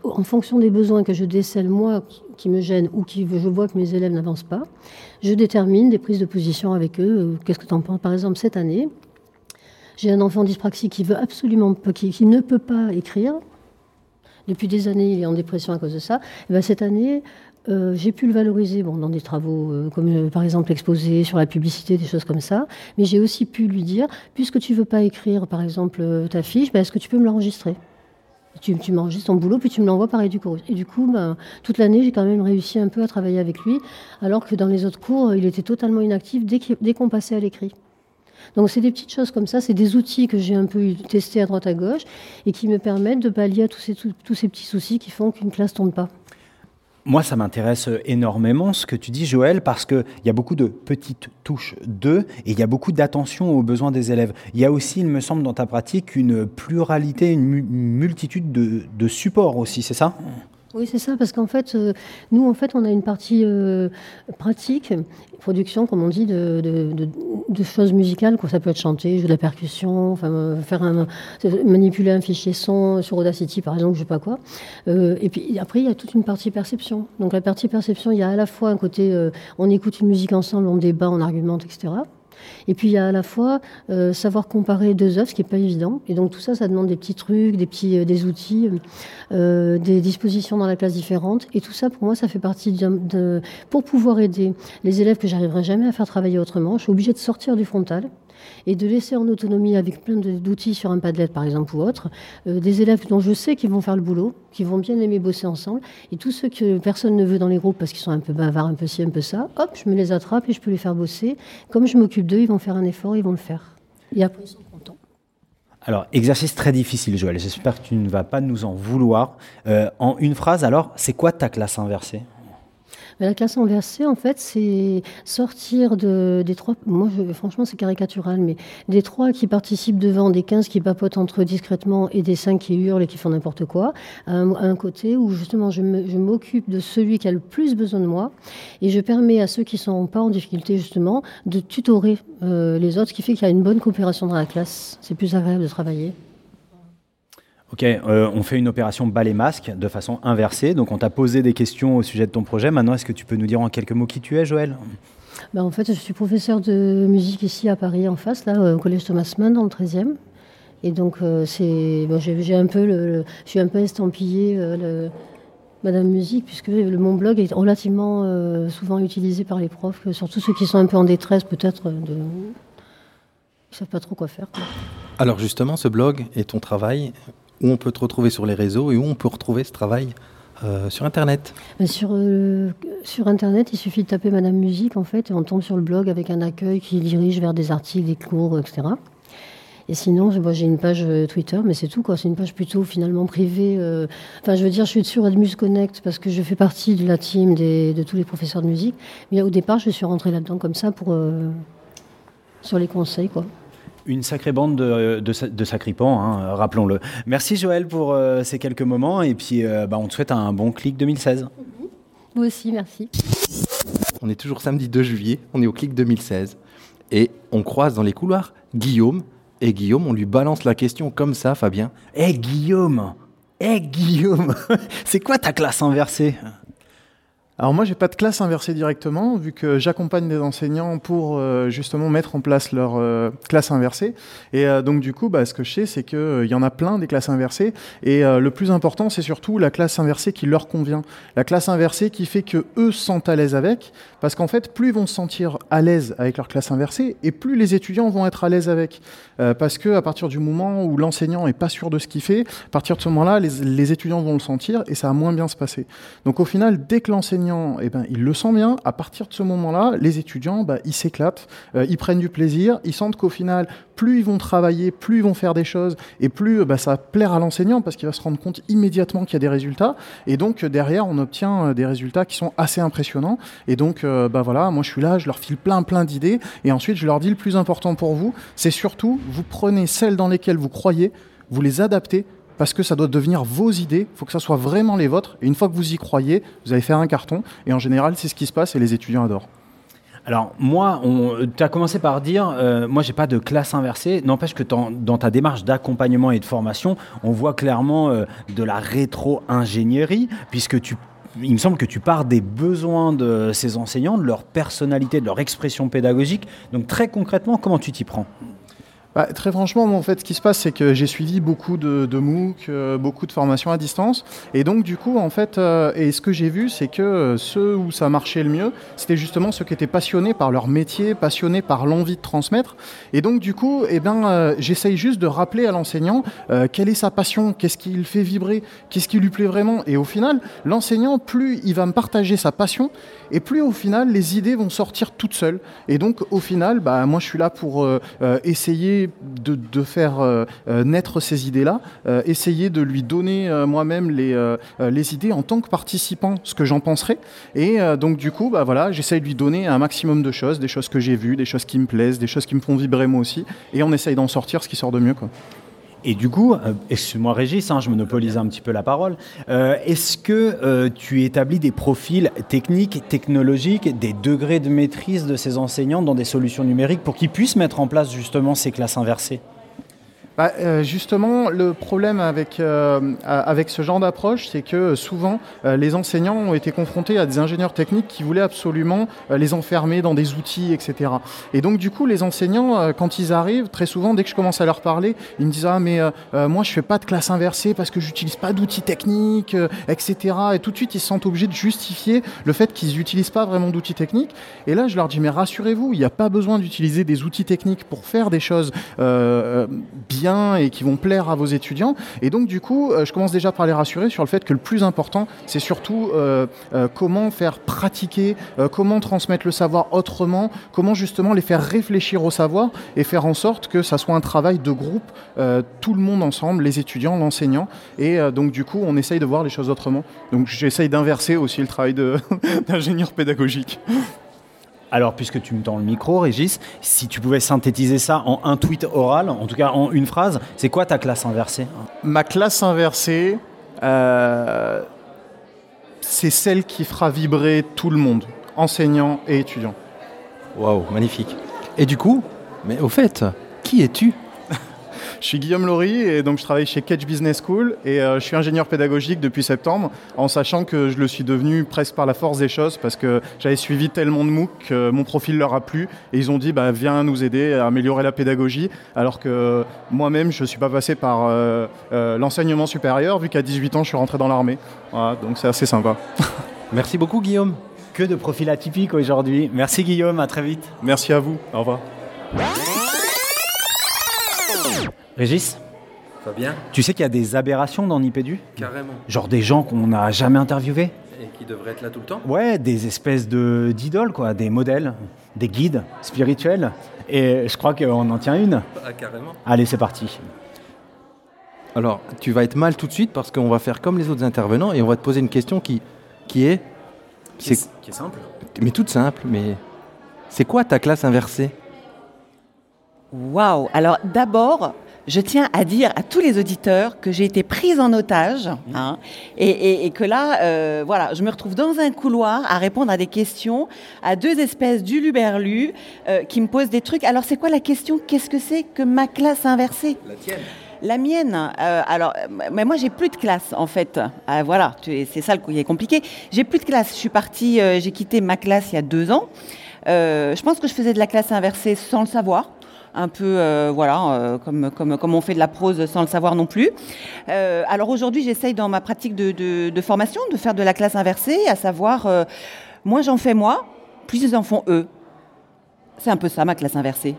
En fonction des besoins que je décèle, moi, qui me gênent ou qui je vois que mes élèves n'avancent pas, je détermine des prises de position avec eux. Euh, qu'est-ce que tu en penses? Par exemple, cette année, j'ai un enfant dyspraxique qui, qui, ne peut pas écrire. Depuis des années, il est en dépression à cause de ça. Et ben, cette année, euh, j'ai pu le valoriser bon, dans des travaux euh, comme euh, par exemple l'exposé sur la publicité, des choses comme ça. Mais j'ai aussi pu lui dire, puisque tu veux pas écrire par exemple ta fiche, ben, est-ce que tu peux me l'enregistrer? Tu, tu m'enregistres ton boulot, puis tu me l'envoies par cours. Et du coup, ben, toute l'année, j'ai quand même réussi un peu à travailler avec lui, alors que dans les autres cours, il était totalement inactif dès qu'on passait à l'écrit. Donc c'est des petites choses comme ça, c'est des outils que j'ai un peu testés à droite à gauche et qui me permettent de pallier à tous ces, tous, ces petits soucis qui font qu'une classe ne tourne pas. Moi, ça m'intéresse énormément ce que tu dis, Joël, parce qu'il y a beaucoup de petites touches de et il y a beaucoup d'attention aux besoins des élèves. Il y a aussi, il me semble, dans ta pratique, une pluralité, une multitude de, de supports aussi, c'est ça? Oui, c'est ça, parce qu'en fait, euh, nous, en fait, on a une partie euh, pratique, production, comme on dit, de, choses musicales. Quoi. Ça peut être chanter, jouer de la percussion, enfin, euh, faire un, manipuler un fichier son sur Audacity, par exemple, je sais pas quoi. et puis après, il y a toute une partie perception. Donc la partie perception, il y a à la fois un côté, on écoute une musique ensemble, on débat, on argumente, etc. Et puis il y a à la fois euh, savoir comparer deux œuvres, ce qui n'est pas évident. Et donc tout ça, ça demande des petits trucs, des petits, euh, outils, euh, des dispositions dans la classe différentes. Et tout ça, pour moi, ça fait partie de, pour pouvoir aider les élèves que j'arriverai jamais à faire travailler autrement. Je suis obligée de sortir du frontal et de laisser en autonomie avec plein d'outils sur un Padlet par exemple ou autre, euh, des élèves dont je sais qu'ils vont faire le boulot, qui vont bien aimer bosser ensemble, et tous ceux que personne ne veut dans les groupes parce qu'ils sont un peu bavards, un peu ci, un peu ça, hop, je me les attrape et je peux les faire bosser. Comme je m'occupe d'eux, ils vont faire un effort, ils vont le faire. Et après, ils sont contents. Alors, exercice très difficile, Joël. J'espère que tu ne vas pas nous en vouloir. Euh, en une phrase, alors, c'est quoi ta classe inversée? La classe inversée, en fait, c'est sortir de, des trois. Moi, franchement, c'est caricatural, mais des trois qui participent devant, des 15 qui papotent entre eux discrètement et des 5 qui hurlent et qui font n'importe quoi, à un, côté où justement je m'occupe de celui qui a le plus besoin de moi et je permets à ceux qui ne sont pas en difficulté, justement, de tutorer euh, les autres, ce qui fait qu'il y a une bonne coopération dans la classe. C'est plus agréable de travailler. Ok, euh, on fait une opération balai-masque de façon inversée. Donc, on t'a posé des questions au sujet de ton projet. Maintenant, est-ce que tu peux nous dire en quelques mots qui tu es, Joël? Ben, En fait, je suis professeur de musique ici à Paris, en face, là, au collège Thomas Mann, dans le 13e. Et donc, euh, c'est, j'ai, un peu le, je suis un peu estampillé euh, Madame Musique, puisque le, mon blog est relativement souvent utilisé par les profs, surtout ceux qui sont un peu en détresse, peut-être, de, ils ne savent pas trop quoi faire. Alors, justement, ce blog et ton travail, où on peut te retrouver sur les réseaux et où on peut retrouver ce travail euh, sur Internet sur, euh, sur Internet, il suffit de taper Madame Musique, en fait, et on tombe sur le blog avec un accueil qui dirige vers des articles, des cours, etc. Et sinon, j'ai une page euh, Twitter, mais c'est tout, quoi. C'est une page plutôt finalement privée. Enfin, je veux dire, je suis sur Admus Connect parce que je fais partie de la team de tous les professeurs de musique. Mais au départ, je suis rentrée là-dedans comme ça pour. sur les conseils, quoi. Une sacrée bande de, de, sacripants, hein, rappelons-le. Merci Joël pour euh, ces quelques moments et puis euh, bah, on te souhaite un bon clic 2016. Vous aussi, merci. On est toujours samedi 2 juillet, on est au clic 2016 et on croise dans les couloirs Guillaume. Et Guillaume, on lui balance la question comme ça, Fabien. Hé Guillaume Hé Guillaume C'est quoi ta classe inversée? Alors moi, j'ai pas de classe inversée directement, vu que j'accompagne des enseignants pour euh, justement mettre en place leur euh, classe inversée. Et euh, donc du coup, bah, ce que je sais, c'est qu'il y en a plein des classes inversées. Et le plus important, c'est surtout la classe inversée qui leur convient. La classe inversée qui fait que eux se sentent à l'aise avec, parce qu'en fait, plus ils vont se sentir à l'aise avec leur classe inversée, et plus les étudiants vont être à l'aise avec. parce que à partir du moment où l'enseignant est pas sûr de ce qu'il fait, à partir de ce moment-là, les, les étudiants vont le sentir et ça va moins bien se passer. Donc au final, dès que l'enseignant eh ben, il le sent bien. À partir de ce moment-là, les étudiants, bah, ils s'éclatent, euh, ils prennent du plaisir, ils sentent qu'au final, plus ils vont travailler, plus ils vont faire des choses, et plus bah, ça va plaire à l'enseignant parce qu'il va se rendre compte immédiatement qu'il y a des résultats. Et donc derrière, on obtient euh, des résultats qui sont assez impressionnants. Et donc, euh, bah voilà, moi je suis là, je leur file plein plein d'idées, et ensuite je leur dis le plus important pour vous, c'est surtout vous prenez celles dans lesquelles vous croyez, vous les adaptez parce que ça doit devenir vos idées, il faut que ça soit vraiment les vôtres. Et une fois que vous y croyez, vous allez faire un carton. Et en général, c'est ce qui se passe et les étudiants adorent. Alors moi, tu as commencé par dire, euh, moi j'ai pas de classe inversée. N'empêche que dans ta démarche d'accompagnement et de formation, on voit clairement euh, de la rétro-ingénierie, puisque tu il me semble que tu pars des besoins de ces enseignants, de leur personnalité, de leur expression pédagogique. Donc très concrètement, comment tu t'y prends? Bah, très franchement, en fait, ce qui se passe, c'est que j'ai suivi beaucoup de, de MOOC, euh, beaucoup de formations à distance. Et donc, du coup, en fait, euh, et ce que j'ai vu, c'est que euh, ceux où ça marchait le mieux, c'était justement ceux qui étaient passionnés par leur métier, passionnés par l'envie de transmettre. Et donc, du coup, eh ben, j'essaye juste de rappeler à l'enseignant quelle est sa passion, qu'est-ce qui le fait vibrer, qu'est-ce qui lui plaît vraiment. Et au final, l'enseignant, plus il va me partager sa passion, et plus au final, les idées vont sortir toutes seules. Et donc, au final, bah, moi, je suis là pour essayer de, faire euh, euh, naître ces idées-là, euh, essayer de lui donner moi-même les, les idées en tant que participant, ce que j'en penserais. Et donc du coup, bah, voilà, j'essaye de lui donner un maximum de choses, des choses que j'ai vues, des choses qui me plaisent, des choses qui me font vibrer moi aussi, et on essaye d'en sortir ce qui sort de mieux. Quoi. Et du coup, euh, excuse-moi Régis, hein, je monopolise un petit peu la parole, euh, est-ce que euh, tu établis des profils techniques, technologiques, des degrés de maîtrise de ces enseignants dans des solutions numériques pour qu'ils puissent mettre en place justement ces classes inversées? Bah, euh, justement, le problème avec, euh, avec ce genre d'approche, c'est que euh, souvent, les enseignants ont été confrontés à des ingénieurs techniques qui voulaient absolument les enfermer dans des outils, etc. Et donc, du coup, les enseignants, quand ils arrivent, très souvent, dès que je commence à leur parler, ils me disent Ah, mais moi, je fais pas de classe inversée parce que j'utilise pas d'outils techniques, etc. Et tout de suite, ils se sentent obligés de justifier le fait qu'ils n'utilisent pas vraiment d'outils techniques. Et là, je leur dis Mais rassurez-vous, il n'y a pas besoin d'utiliser des outils techniques pour faire des choses euh, et qui vont plaire à vos étudiants. Et donc, du coup, euh, je commence déjà par les rassurer sur le fait que le plus important, c'est surtout euh, euh, comment faire pratiquer, comment transmettre le savoir autrement, comment justement les faire réfléchir au savoir et faire en sorte que ça soit un travail de groupe, tout le monde ensemble, les étudiants, l'enseignant. Et donc, du coup, on essaye de voir les choses autrement. Donc, j'essaye d'inverser aussi le travail d'ingénieur pédagogique. Alors, puisque tu me tends le micro, Régis, si tu pouvais synthétiser ça en un tweet oral, en tout cas en une phrase, c'est quoi ta classe inversée? Ma classe inversée, euh, c'est celle qui fera vibrer tout le monde, enseignants et étudiants. Waouh, magnifique. Et du coup, mais au fait, qui es-tu? Je suis Guillaume Laurie et donc je travaille chez Catch Business School et euh, je suis ingénieur pédagogique depuis septembre en sachant que je le suis devenu presque par la force des choses parce que j'avais suivi tellement de MOOC que mon profil leur a plu et ils ont dit bah, viens nous aider à améliorer la pédagogie alors que moi-même je ne suis pas passé par euh, euh, l'enseignement supérieur vu qu'à 18 ans je suis rentré dans l'armée. Voilà, donc c'est assez sympa. Merci beaucoup, Guillaume. Que de profils atypiques aujourd'hui. Merci Guillaume, à très vite. Merci à vous, au revoir. Régis, Fabien tu sais qu'il y a des aberrations dans Nipédu Carrément. Genre des gens qu'on n'a jamais interviewés? Et qui devrait être là tout le temps? Ouais, des espèces de d'idoles, quoi, des modèles, des guides spirituels. Et je crois qu'on en tient une. Ah, carrément. Allez, c'est parti. Alors, tu vas être mal tout de suite parce qu'on va faire comme les autres intervenants et on va te poser une question qui, qui est. Qui C'est, est, qui est simple. mais toute simple, mais. C'est quoi ta classe inversée? Waouh Alors d'abord, je tiens à dire à tous les auditeurs que j'ai été prise en otage hein, et, et- et que là, euh, voilà, je me retrouve dans un couloir à répondre à des questions à deux espèces d'uluberlus euh, qui me posent des trucs. Alors c'est quoi la question? Qu'est-ce que c'est que ma classe inversée? La tienne. la mienne, euh, alors, mais moi j'ai plus de classe en fait. Euh, voilà, tu- c'est ça le qui est compliqué. J'ai plus de classe. Je suis partie, euh, j'ai quitté ma classe il y a deux ans. Euh, je pense que je faisais de la classe inversée sans le savoir. Un peu, euh, voilà, euh, comme, on fait de la prose sans le savoir non plus. Euh, alors aujourd'hui, j'essaye dans ma pratique de, formation de faire de la classe inversée, à savoir, moins j'en fais moi, plus ils en font eux. C'est un peu ça ma classe inversée.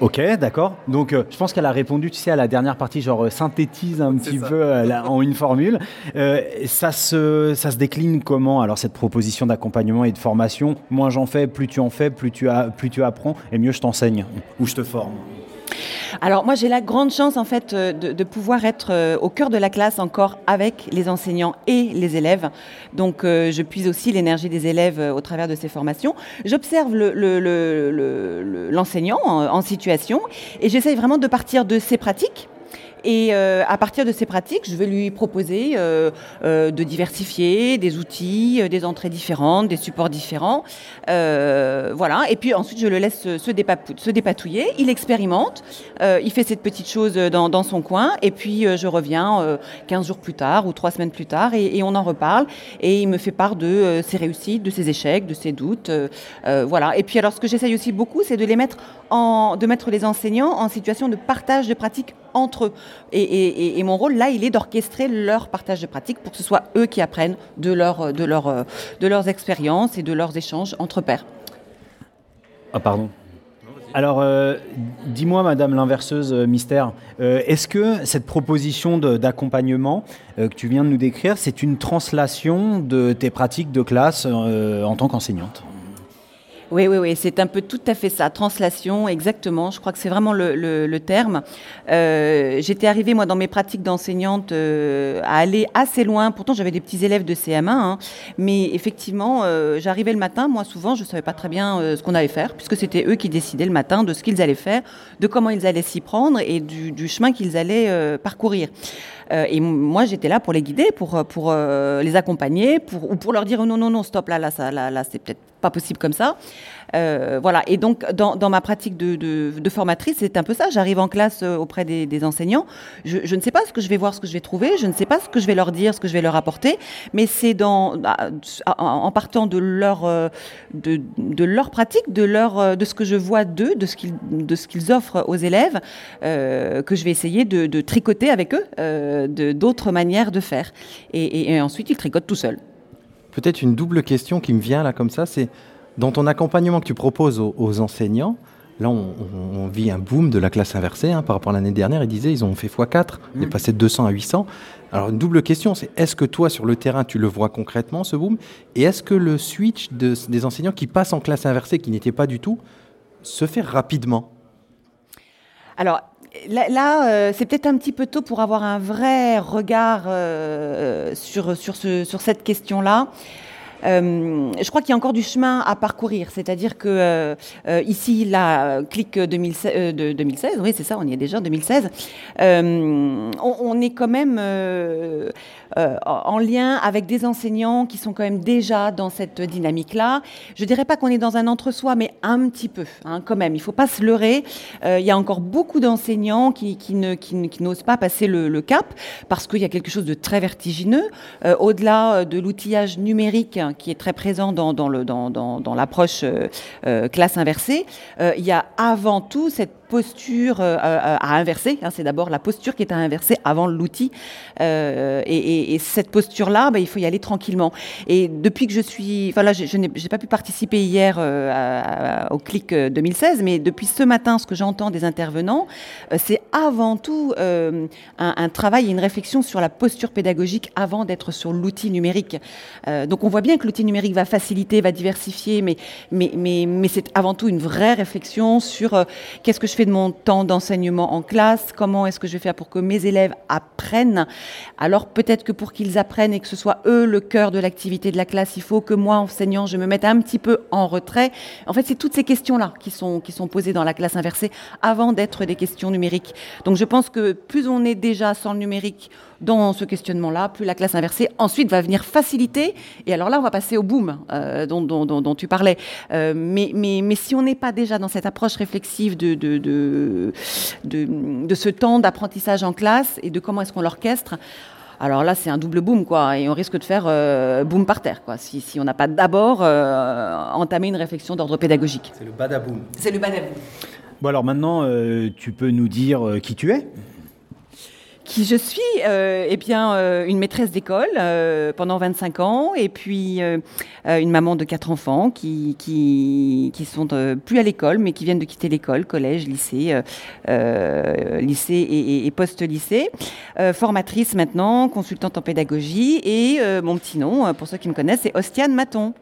Ok, d'accord. Donc, euh, je pense qu'elle a répondu, tu sais, à la dernière partie, genre euh, synthétise un petit peu euh, la- en une formule. Euh, ça, se, ça se décline comment Alors, cette proposition d'accompagnement et de formation, moins j'en fais, plus tu en fais, plus tu, as, plus tu apprends, et mieux je t'enseigne ou je te forme. Alors moi j'ai la grande chance en fait euh, de, pouvoir être euh, au cœur de la classe encore avec les enseignants et les élèves. Donc euh, je puise aussi l'énergie des élèves au travers de ces formations. J'observe le- le- le- le- le- l'enseignant en, en situation et j'essaye vraiment de partir de ses pratiques. Et euh, à partir de ces pratiques, je vais lui proposer euh, euh, de diversifier des outils, des entrées différentes, des supports différents. Voilà. Et puis ensuite, je le laisse se, dépatouiller. Il expérimente. Il fait cette petite chose dans, son coin. Et puis, je reviens euh, 15 jours plus tard ou 3 semaines plus tard et, on en reparle. Et il me fait part de ses réussites, de ses échecs, de ses doutes. voilà. Et puis, alors, ce que j'essaye aussi beaucoup, c'est de les mettre en, de mettre les enseignants en situation de partage de pratiques entre eux. Et, mon rôle, là, il est d'orchestrer leur partage de pratiques pour que ce soit eux qui apprennent de, leur, de, leur, de leurs expériences et de leurs échanges entre pairs. Ah, pardon. Alors, euh, dis-moi, Madame l'inverseuse euh, mystère, euh, est-ce que cette proposition d'accompagnement que tu viens de nous décrire, c'est une translation de tes pratiques de classe en tant qu'enseignante? Oui, oui, oui, c'est un peu tout à fait ça. Translation, exactement. Je crois que c'est vraiment le, le, le terme. Euh, J'étais arrivée, moi, dans mes pratiques d'enseignante, euh, à aller assez loin. Pourtant, j'avais des petits élèves de CM1, hein. mais effectivement, euh, j'arrivais le matin. Moi, souvent, je ne savais pas très bien euh, ce qu'on allait faire, puisque c'était eux qui décidaient le matin de ce qu'ils allaient faire, de comment ils allaient s'y prendre et du, du chemin qu'ils allaient euh, parcourir. Euh, et moi, j'étais là pour les guider, pour, pour euh, les accompagner, pour, ou pour leur dire oh non, non, non, stop, là, là, ça, là, là c'est peut-être pas possible comme ça. Euh, voilà. Et donc, dans, ma pratique de, formatrice, c'est un peu ça. J'arrive en classe euh, auprès des, enseignants. Je, ne sais pas ce que je vais voir, ce que je vais trouver. Je ne sais pas ce que je vais leur dire, ce que je vais leur apporter. Mais c'est dans, en partant de leur, euh, de, de leur pratique, de leur, de ce que je vois d'eux, de ce qu'ils, offrent aux élèves, que je vais essayer de, tricoter avec eux, d'autres manières de faire. Et, et, et ensuite, ils tricotent tout seuls. Peut-être une double question qui me vient là comme ça, c'est dans ton accompagnement que tu proposes aux, aux enseignants, là on, vit un boom de la classe inversée hein, par rapport à l'année dernière, ils disaient ils ont fait x4, mmh. on est passé de 200 à 800. Alors une double question, c'est est-ce que toi sur le terrain tu le vois concrètement ce boom? Et est-ce que le switch de, des enseignants qui passent en classe inversée, qui n'était pas du tout, se fait rapidement? Alors Là, là euh, c'est peut-être un petit peu tôt pour avoir un vrai regard euh, sur, sur, ce, sur cette question-là. Euh, je crois qu'il y a encore du chemin à parcourir, c'est-à-dire que euh, euh, ici, la clique 2016, de 2016, oui, c'est ça, on y est déjà, 2016, on, on, est quand même en lien avec des enseignants qui sont quand même déjà dans cette dynamique-là. Je dirais pas qu'on est dans un entre-soi, mais un petit peu, hein, quand même. Il faut pas se leurrer. il y a encore beaucoup d'enseignants qui, ne, n'osent pas passer le, cap parce qu'il y a quelque chose de très vertigineux. au-delà de l'outillage numérique qui est très présent dans, dans, l'approche euh, euh, classe inversée, euh, il y a avant tout cette posture euh, à inverser. Hein, c'est d'abord la posture qui est à inverser avant l'outil. Euh, et, et, et, cette posture-là, bah, il faut y aller tranquillement. Et depuis que je suis... Enfin là, je, n'ai pas pu participer hier euh, au CLIC 2016, mais depuis ce matin, ce que j'entends des intervenants, euh, c'est avant tout euh, un, un, travail et une réflexion sur la posture pédagogique avant d'être sur l'outil numérique. donc on voit bien que l'outil numérique va faciliter, va diversifier, mais, mais, mais, mais c'est avant tout une vraie réflexion sur qu'est-ce que je fais de mon temps d'enseignement en classe Comment est-ce que je vais faire pour que mes élèves apprennent? Alors peut-être que pour qu'ils apprennent et que ce soit eux le cœur de l'activité de la classe, il faut que moi, enseignant, je me mette un petit peu en retrait. En fait, c'est toutes ces questions-là qui sont, qui sont posées dans la classe inversée avant d'être des questions numériques. Donc je pense que plus on est déjà sans le numérique, dans ce questionnement-là, plus la classe inversée ensuite va venir faciliter. Et alors là, on va passer au boom euh, dont, dont, dont, tu parlais. Euh, mais, mais, mais si on n'est pas déjà dans cette approche réflexive de, de, de, de ce temps d'apprentissage en classe et de comment est-ce qu'on l'orchestre, alors là, c'est un double boom, quoi, et on risque de faire euh, boom par terre, quoi, si, si on n'a pas d'abord euh, entamé une réflexion d'ordre pédagogique. C'est le badaboom. C'est le badaboom. Bon, alors maintenant, euh, tu peux nous dire qui tu es? Qui je suis euh, Eh bien, euh, une maîtresse d'école euh, pendant 25 ans, et puis euh, une maman de quatre enfants qui, qui, qui sont euh, plus à l'école, mais qui viennent de quitter l'école, collège, lycée, euh, lycée et, et, et post-lycée. formatrice maintenant, consultante en pédagogie, et mon petit nom, pour ceux qui me connaissent, c'est Ostiane Maton.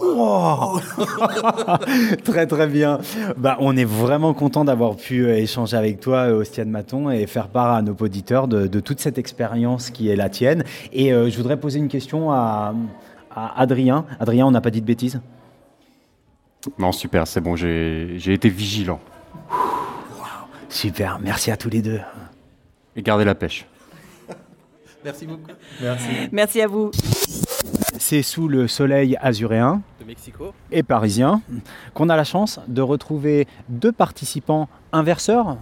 Wow. très très bien. Bah, on est vraiment content d'avoir pu euh, échanger avec toi, euh, Ostiane Maton, et faire part à nos auditeurs de, de toute cette expérience qui est la tienne. Et euh, je voudrais poser une question à, à Adrien. Adrien, on n'a pas dit de bêtises? Non, super, c'est bon, j'ai été vigilant. Wow. Super, merci à tous les deux. Et gardez la pêche. Merci beaucoup. Merci. Merci à vous. C'est sous le soleil azuréen Mexico et parisien qu'on a la chance de retrouver deux participants inverseurs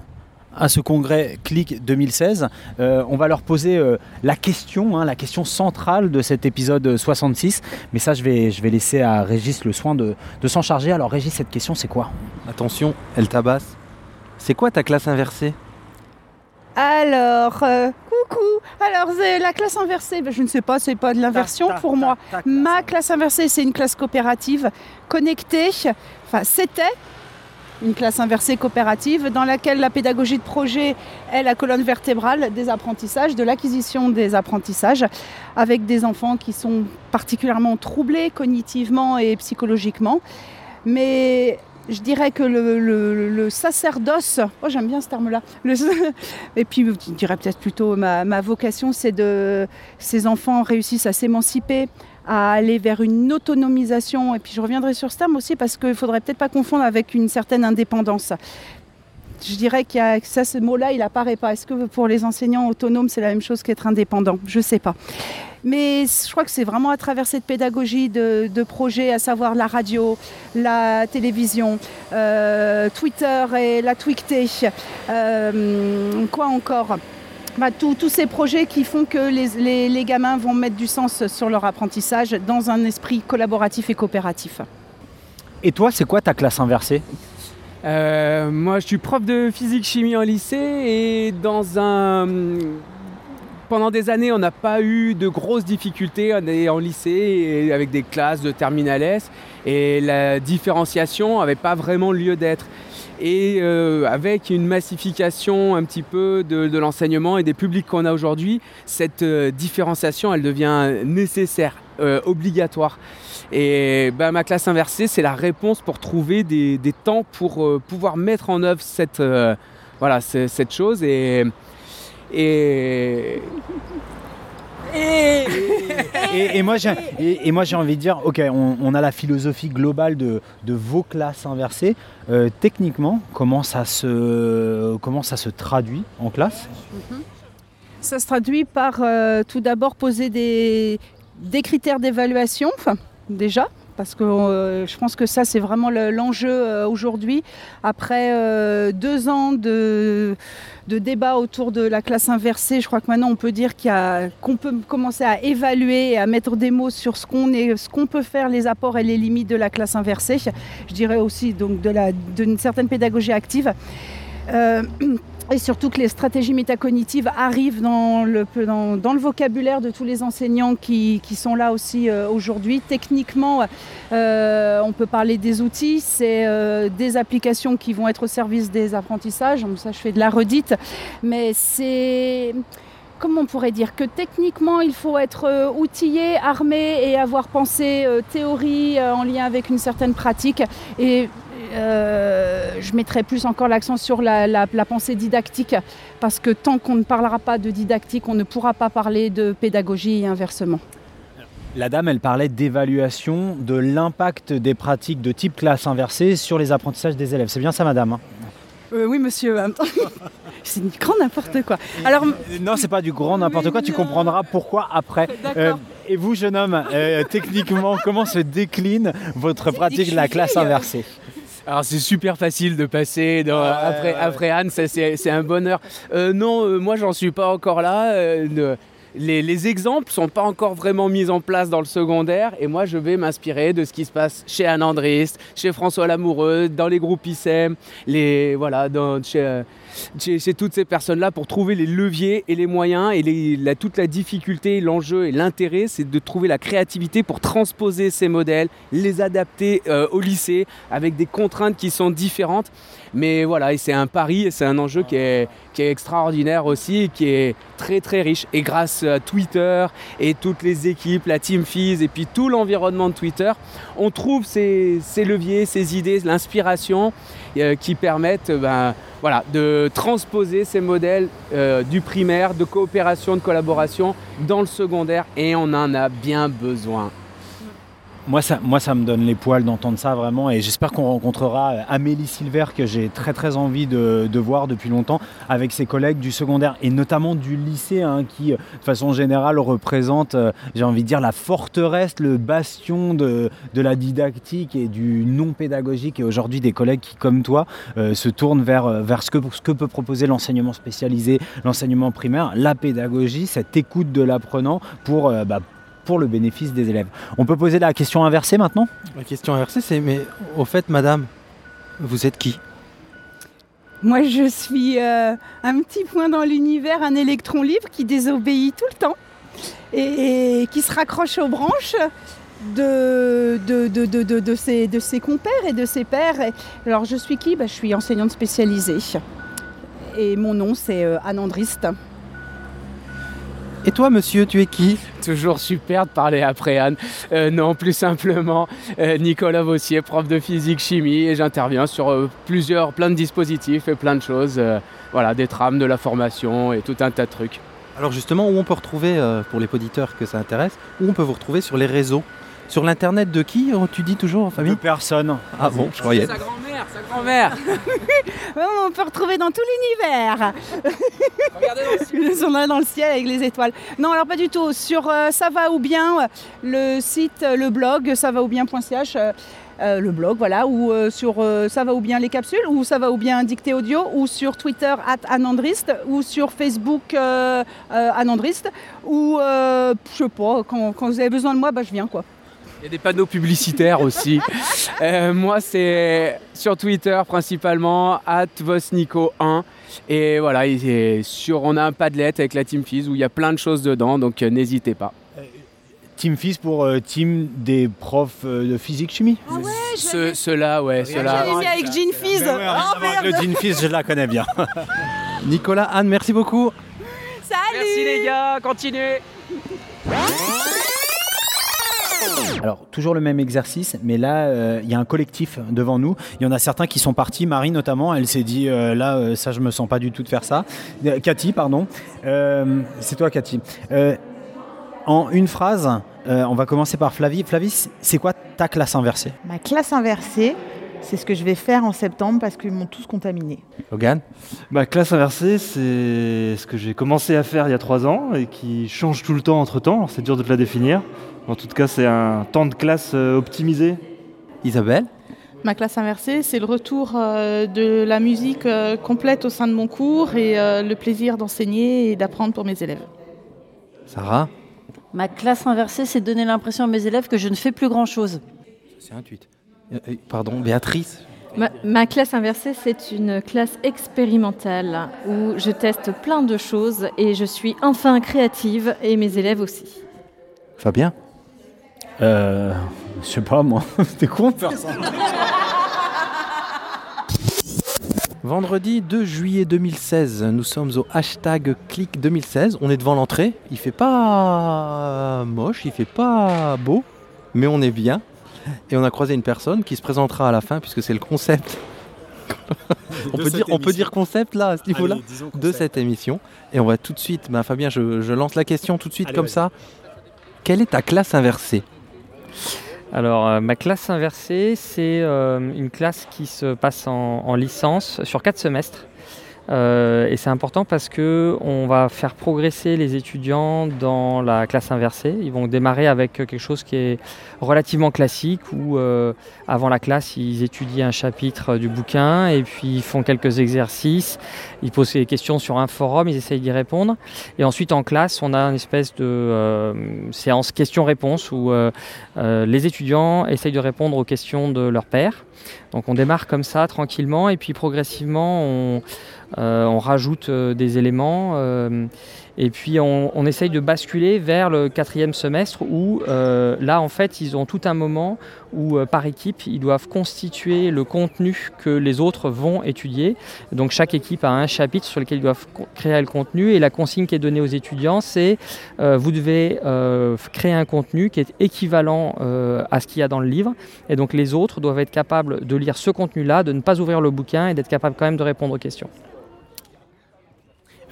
à ce congrès CLIC 2016. Euh, on va leur poser euh, la question, hein, la question centrale de cet épisode 66. Mais ça, je vais, je vais laisser à Régis le soin de, de s'en charger. Alors Régis, cette question, c'est quoi? Attention, elle tabasse. C'est quoi ta classe inversée? Alors, euh, coucou. Alors, la classe inversée, ben, je ne sais pas, c'est pas de l'inversion pour moi. Ta, Ma classe inversée, c'est une classe coopérative connectée. Enfin, c'était une classe inversée coopérative dans laquelle la pédagogie de projet est la colonne vertébrale des apprentissages, de l'acquisition des apprentissages, avec des enfants qui sont particulièrement troublés cognitivement et psychologiquement. Mais je dirais que le, sacerdoce, oh, j'aime bien ce terme-là, et puis je dirais peut-être plutôt ma, ma vocation, c'est de ces enfants réussissent à s'émanciper, à aller vers une autonomisation. Et puis je reviendrai sur ce terme aussi parce qu'il ne faudrait peut-être pas confondre avec une certaine indépendance. Je dirais qu'il y a ça, ce mot-là, il apparaît pas. Est-ce que pour les enseignants autonomes, c'est la même chose qu'être indépendant? Je ne sais pas. Mais je crois que c'est vraiment à travers cette pédagogie de, projet, à savoir la radio, la télévision, euh, Twitter et la tweeté, euh, quoi encore? Bah, tous ces projets qui font que les, gamins vont mettre du sens sur leur apprentissage dans un esprit collaboratif et coopératif. Et toi, c'est quoi ta classe inversée? Euh, Moi, je suis prof de physique-chimie en lycée et dans un... Pendant des années, on n'a pas eu de grosses difficultés. On en lycée avec des classes de terminal S et la différenciation n'avait pas vraiment lieu d'être et euh, avec une massification un petit peu de, l'enseignement et des publics qu'on a aujourd'hui, cette euh, différenciation, elle devient nécessaire, euh, obligatoire. Et ben, ma classe inversée, c'est la réponse pour trouver des, temps pour pouvoir mettre en œuvre cette, voilà, cette chose. Et, et et, moi, j'ai, et, moi, j'ai envie de dire, ok, on, a la philosophie globale de, vos classes inversées. Euh, techniquement, comment ça, se, comment ça se traduit en classe? Ça se traduit par euh, tout d'abord poser des, des critères d'évaluation, déjà, parce que euh, je pense que ça, c'est vraiment l'enjeu euh, aujourd'hui. Après euh, deux ans de, de débat autour de la classe inversée, je crois que maintenant on peut dire qu'on peut commencer à évaluer et à mettre des mots sur ce qu'on ce qu'on peut faire, les apports et les limites de la classe inversée. Je dirais aussi donc d'une certaine pédagogie active et surtout que les stratégies métacognitives arrivent dans le, dans, le vocabulaire de tous les enseignants qui, sont là aussi euh, aujourd'hui. Techniquement, euh, on peut parler des outils, c'est euh, des applications qui vont être au service des apprentissages. Ça, je fais de la redite, mais c'est comment on pourrait dire que techniquement il faut être outillé, armé et avoir pensé théorie en lien avec une certaine pratique et euh, je mettrai plus encore l'accent sur la, pensée didactique, parce que tant qu'on ne parlera pas de didactique, on ne pourra pas parler de pédagogie et inversement. La dame, elle parlait d'évaluation de l'impact des pratiques de type classe inversée sur les apprentissages des élèves. C'est bien ça, madame hein euh, Oui, monsieur. c'est du grand n'importe quoi. Alors, non, c'est pas du grand n'importe quoi. Tu comprendras pourquoi après. Euh, et vous, jeune homme, techniquement, comment se décline votre pratique de la classe inversée? Alors c'est super facile de passer après, après, Anne, c'est un bonheur. Euh, non, euh, moi j'en suis pas encore là. Euh, les, les, exemples sont pas encore vraiment mis en place dans le secondaire et moi je vais m'inspirer de ce qui se passe chez Anne Andrist, chez François Lamoureux, dans les groupes ISEM, les, voilà, dans, chez, chez, toutes ces personnes-là pour trouver les leviers et les moyens et la, toute la difficulté, l'enjeu et l'intérêt, c'est de trouver la créativité pour transposer ces modèles, les adapter euh, au lycée avec des contraintes qui sont différentes. Mais voilà, c'est un pari et c'est un enjeu qui est, extraordinaire aussi et qui est très très riche. Et grâce à Twitter et toutes les équipes, la Team Fizz et puis tout l'environnement de Twitter, on trouve ces, leviers, ces idées, l'inspiration qui permettent ben, voilà, de transposer ces modèles euh, du primaire, de coopération, de collaboration dans le secondaire et on en a bien besoin. Moi ça, me donne les poils d'entendre ça vraiment et j'espère qu'on rencontrera Amélie Silver que j'ai très très envie de, voir depuis longtemps avec ses collègues du secondaire et notamment du lycée hein, qui, de façon générale, représente, euh, j'ai envie de dire, la forteresse, le bastion de, la didactique et du non pédagogique et aujourd'hui des collègues qui, comme toi, euh, se tournent vers, euh, vers ce, que, ce que peut proposer l'enseignement spécialisé, l'enseignement primaire, la pédagogie, cette écoute de l'apprenant pour, bah, pour le bénéfice des élèves. On peut poser la question inversée maintenant La question inversée, c'est mais au fait, madame, vous êtes qui? Moi, je suis euh, un petit point dans l'univers, un électron libre qui désobéit tout le temps et, qui se raccroche aux branches de, de, de, de, de, de ses, de ses compères et de ses pairs. Et alors je suis qui? Bah, Je suis enseignante spécialisée. Et mon nom c'est euh, Anne Andriste. Et toi, monsieur, tu es qui Toujours super de parler après Anne. Euh, non, plus simplement, euh, Nicolas Vossier, prof de physique chimie, et j'interviens sur euh, plusieurs, plein de dispositifs et plein de choses. euh, voilà, des trames, de la formation et tout un tas de trucs. Alors justement, où on peut retrouver, euh, pour les auditeurs que ça intéresse, où on peut vous retrouver sur les réseaux? Sur l'internet de qui, tu dis toujours, Fabien? De personne. Ah bon, je croyais. Sa grand-mère, sa grand-mère On peut retrouver dans tout l'univers. Ils sont là dans le ciel avec les étoiles. Non, alors pas du tout. Sur euh, Ça va ou bien, euh, le site, euh, le blog, ça va ou bien.ch, euh, le blog, voilà, ou euh, sur euh, ça va ou bien les capsules, ou ça va ou bien dictée audio, ou sur Twitter at Anandrist, ou sur Facebook euh, euh, Anandrist, ou je sais pas, quand, quand vous avez besoin de moi, bah, je viens quoi. Il y a des panneaux publicitaires aussi. Euh, moi, c'est sur Twitter principalement, vosnico1. Et voilà, sur, on a un Padlet avec la Team Fizz où il y a plein de choses dedans, donc euh, n'hésitez pas. Team Fizz pour euh, team des profs euh, de physique chimie. Ce- Ceux-là, ouais, ceux-là. Avec Jean Fizz. Ouais, Oh, merde. le Jean Fizz, je la connais bien. Nicolas, Anne, merci beaucoup. Salut Merci les gars, continuez Alors, toujours le même exercice, mais là, euh, il y a un collectif devant nous. Il y en a certains qui sont partis. Marie, notamment, elle s'est dit euh, là, euh, ça, je me sens pas du tout de faire ça. Cathy, pardon. C'est toi, Cathy. En une phrase, on va commencer par Flavie. Flavie, c'est quoi ta classe inversée? Ma classe inversée, c'est ce que je vais faire en septembre parce qu'ils m'ont tous contaminé. Logan Ma classe inversée, c'est ce que j'ai commencé à faire il y a trois ans et qui change tout le temps entre temps. C'est dur de te la définir. En tout cas, c'est un temps de classe euh, optimisé. Isabelle Ma classe inversée, c'est le retour euh, de la musique euh, complète au sein de mon cours et euh, le plaisir d'enseigner et d'apprendre pour mes élèves. Sarah Ma classe inversée, c'est donner l'impression à mes élèves que je ne fais plus grand-chose. C'est intuit. Euh, pardon, Béatrice Ma, ma classe inversée, c'est une classe expérimentale où je teste plein de choses et je suis enfin créative et mes élèves aussi. Fabien euh, Je sais pas, moi. C'était con de faire ça. Vendredi 2 juillet 2016, nous sommes au hashtag clic 2016. On est devant l'entrée. Il fait pas moche, il fait pas beau, mais on est bien. Et on a croisé une personne qui se présentera à la fin puisque c'est le concept. on, peut dire, on peut dire concept là, à ce niveau-là, de cette émission. Et on va tout de suite, Fabien, je, je lance la question tout de suite Allez, comme ça. Quelle est ta classe inversée? Alors, euh, ma classe inversée, c'est euh, une classe qui se passe en, en licence sur quatre semestres. Euh, et c'est important parce que on va faire progresser les étudiants dans la classe inversée. Ils vont démarrer avec quelque chose qui est relativement classique où euh, avant la classe ils étudient un chapitre du bouquin et puis ils font quelques exercices, ils posent des questions sur un forum, ils essayent d'y répondre. Et ensuite en classe on a une espèce de euh, séance questions-réponses où les étudiants essayent de répondre aux questions de leur père. Donc on démarre comme ça tranquillement et puis progressivement on, euh, on rajoute euh, des éléments euh, et puis on, on essaye de basculer vers le quatrième semestre où là en fait ils ont tout un moment où par équipe ils doivent constituer le contenu que les autres vont étudier. Donc chaque équipe a un chapitre sur lequel ils doivent créer le contenu et la consigne qui est donnée aux étudiants c'est vous devez créer un contenu qui est équivalent à ce qu'il y a dans le livre et donc les autres doivent être capables de lire ce contenu-là, de ne pas ouvrir le bouquin et d'être capables quand même de répondre aux questions.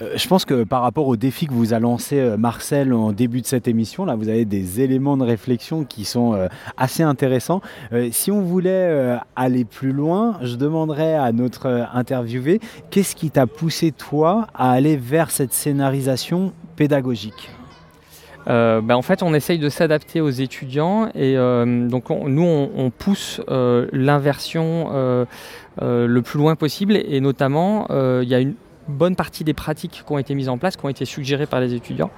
Euh, Je pense que par rapport au défi que vous a lancé euh, Marcel en début de cette émission, là, vous avez des éléments de réflexion qui sont euh, assez intéressants. Si on voulait aller plus loin, je demanderais à notre interviewé, qu'est-ce qui t'a poussé toi à aller vers cette scénarisation pédagogique? Euh, ben, en fait, on essaye de s'adapter aux étudiants et euh, donc on- nous, on, pousse euh, l'inversion le plus loin possible et notamment, il y a une bonne partie des pratiques qui ont été mises en place, qui ont été suggérées par les étudiants.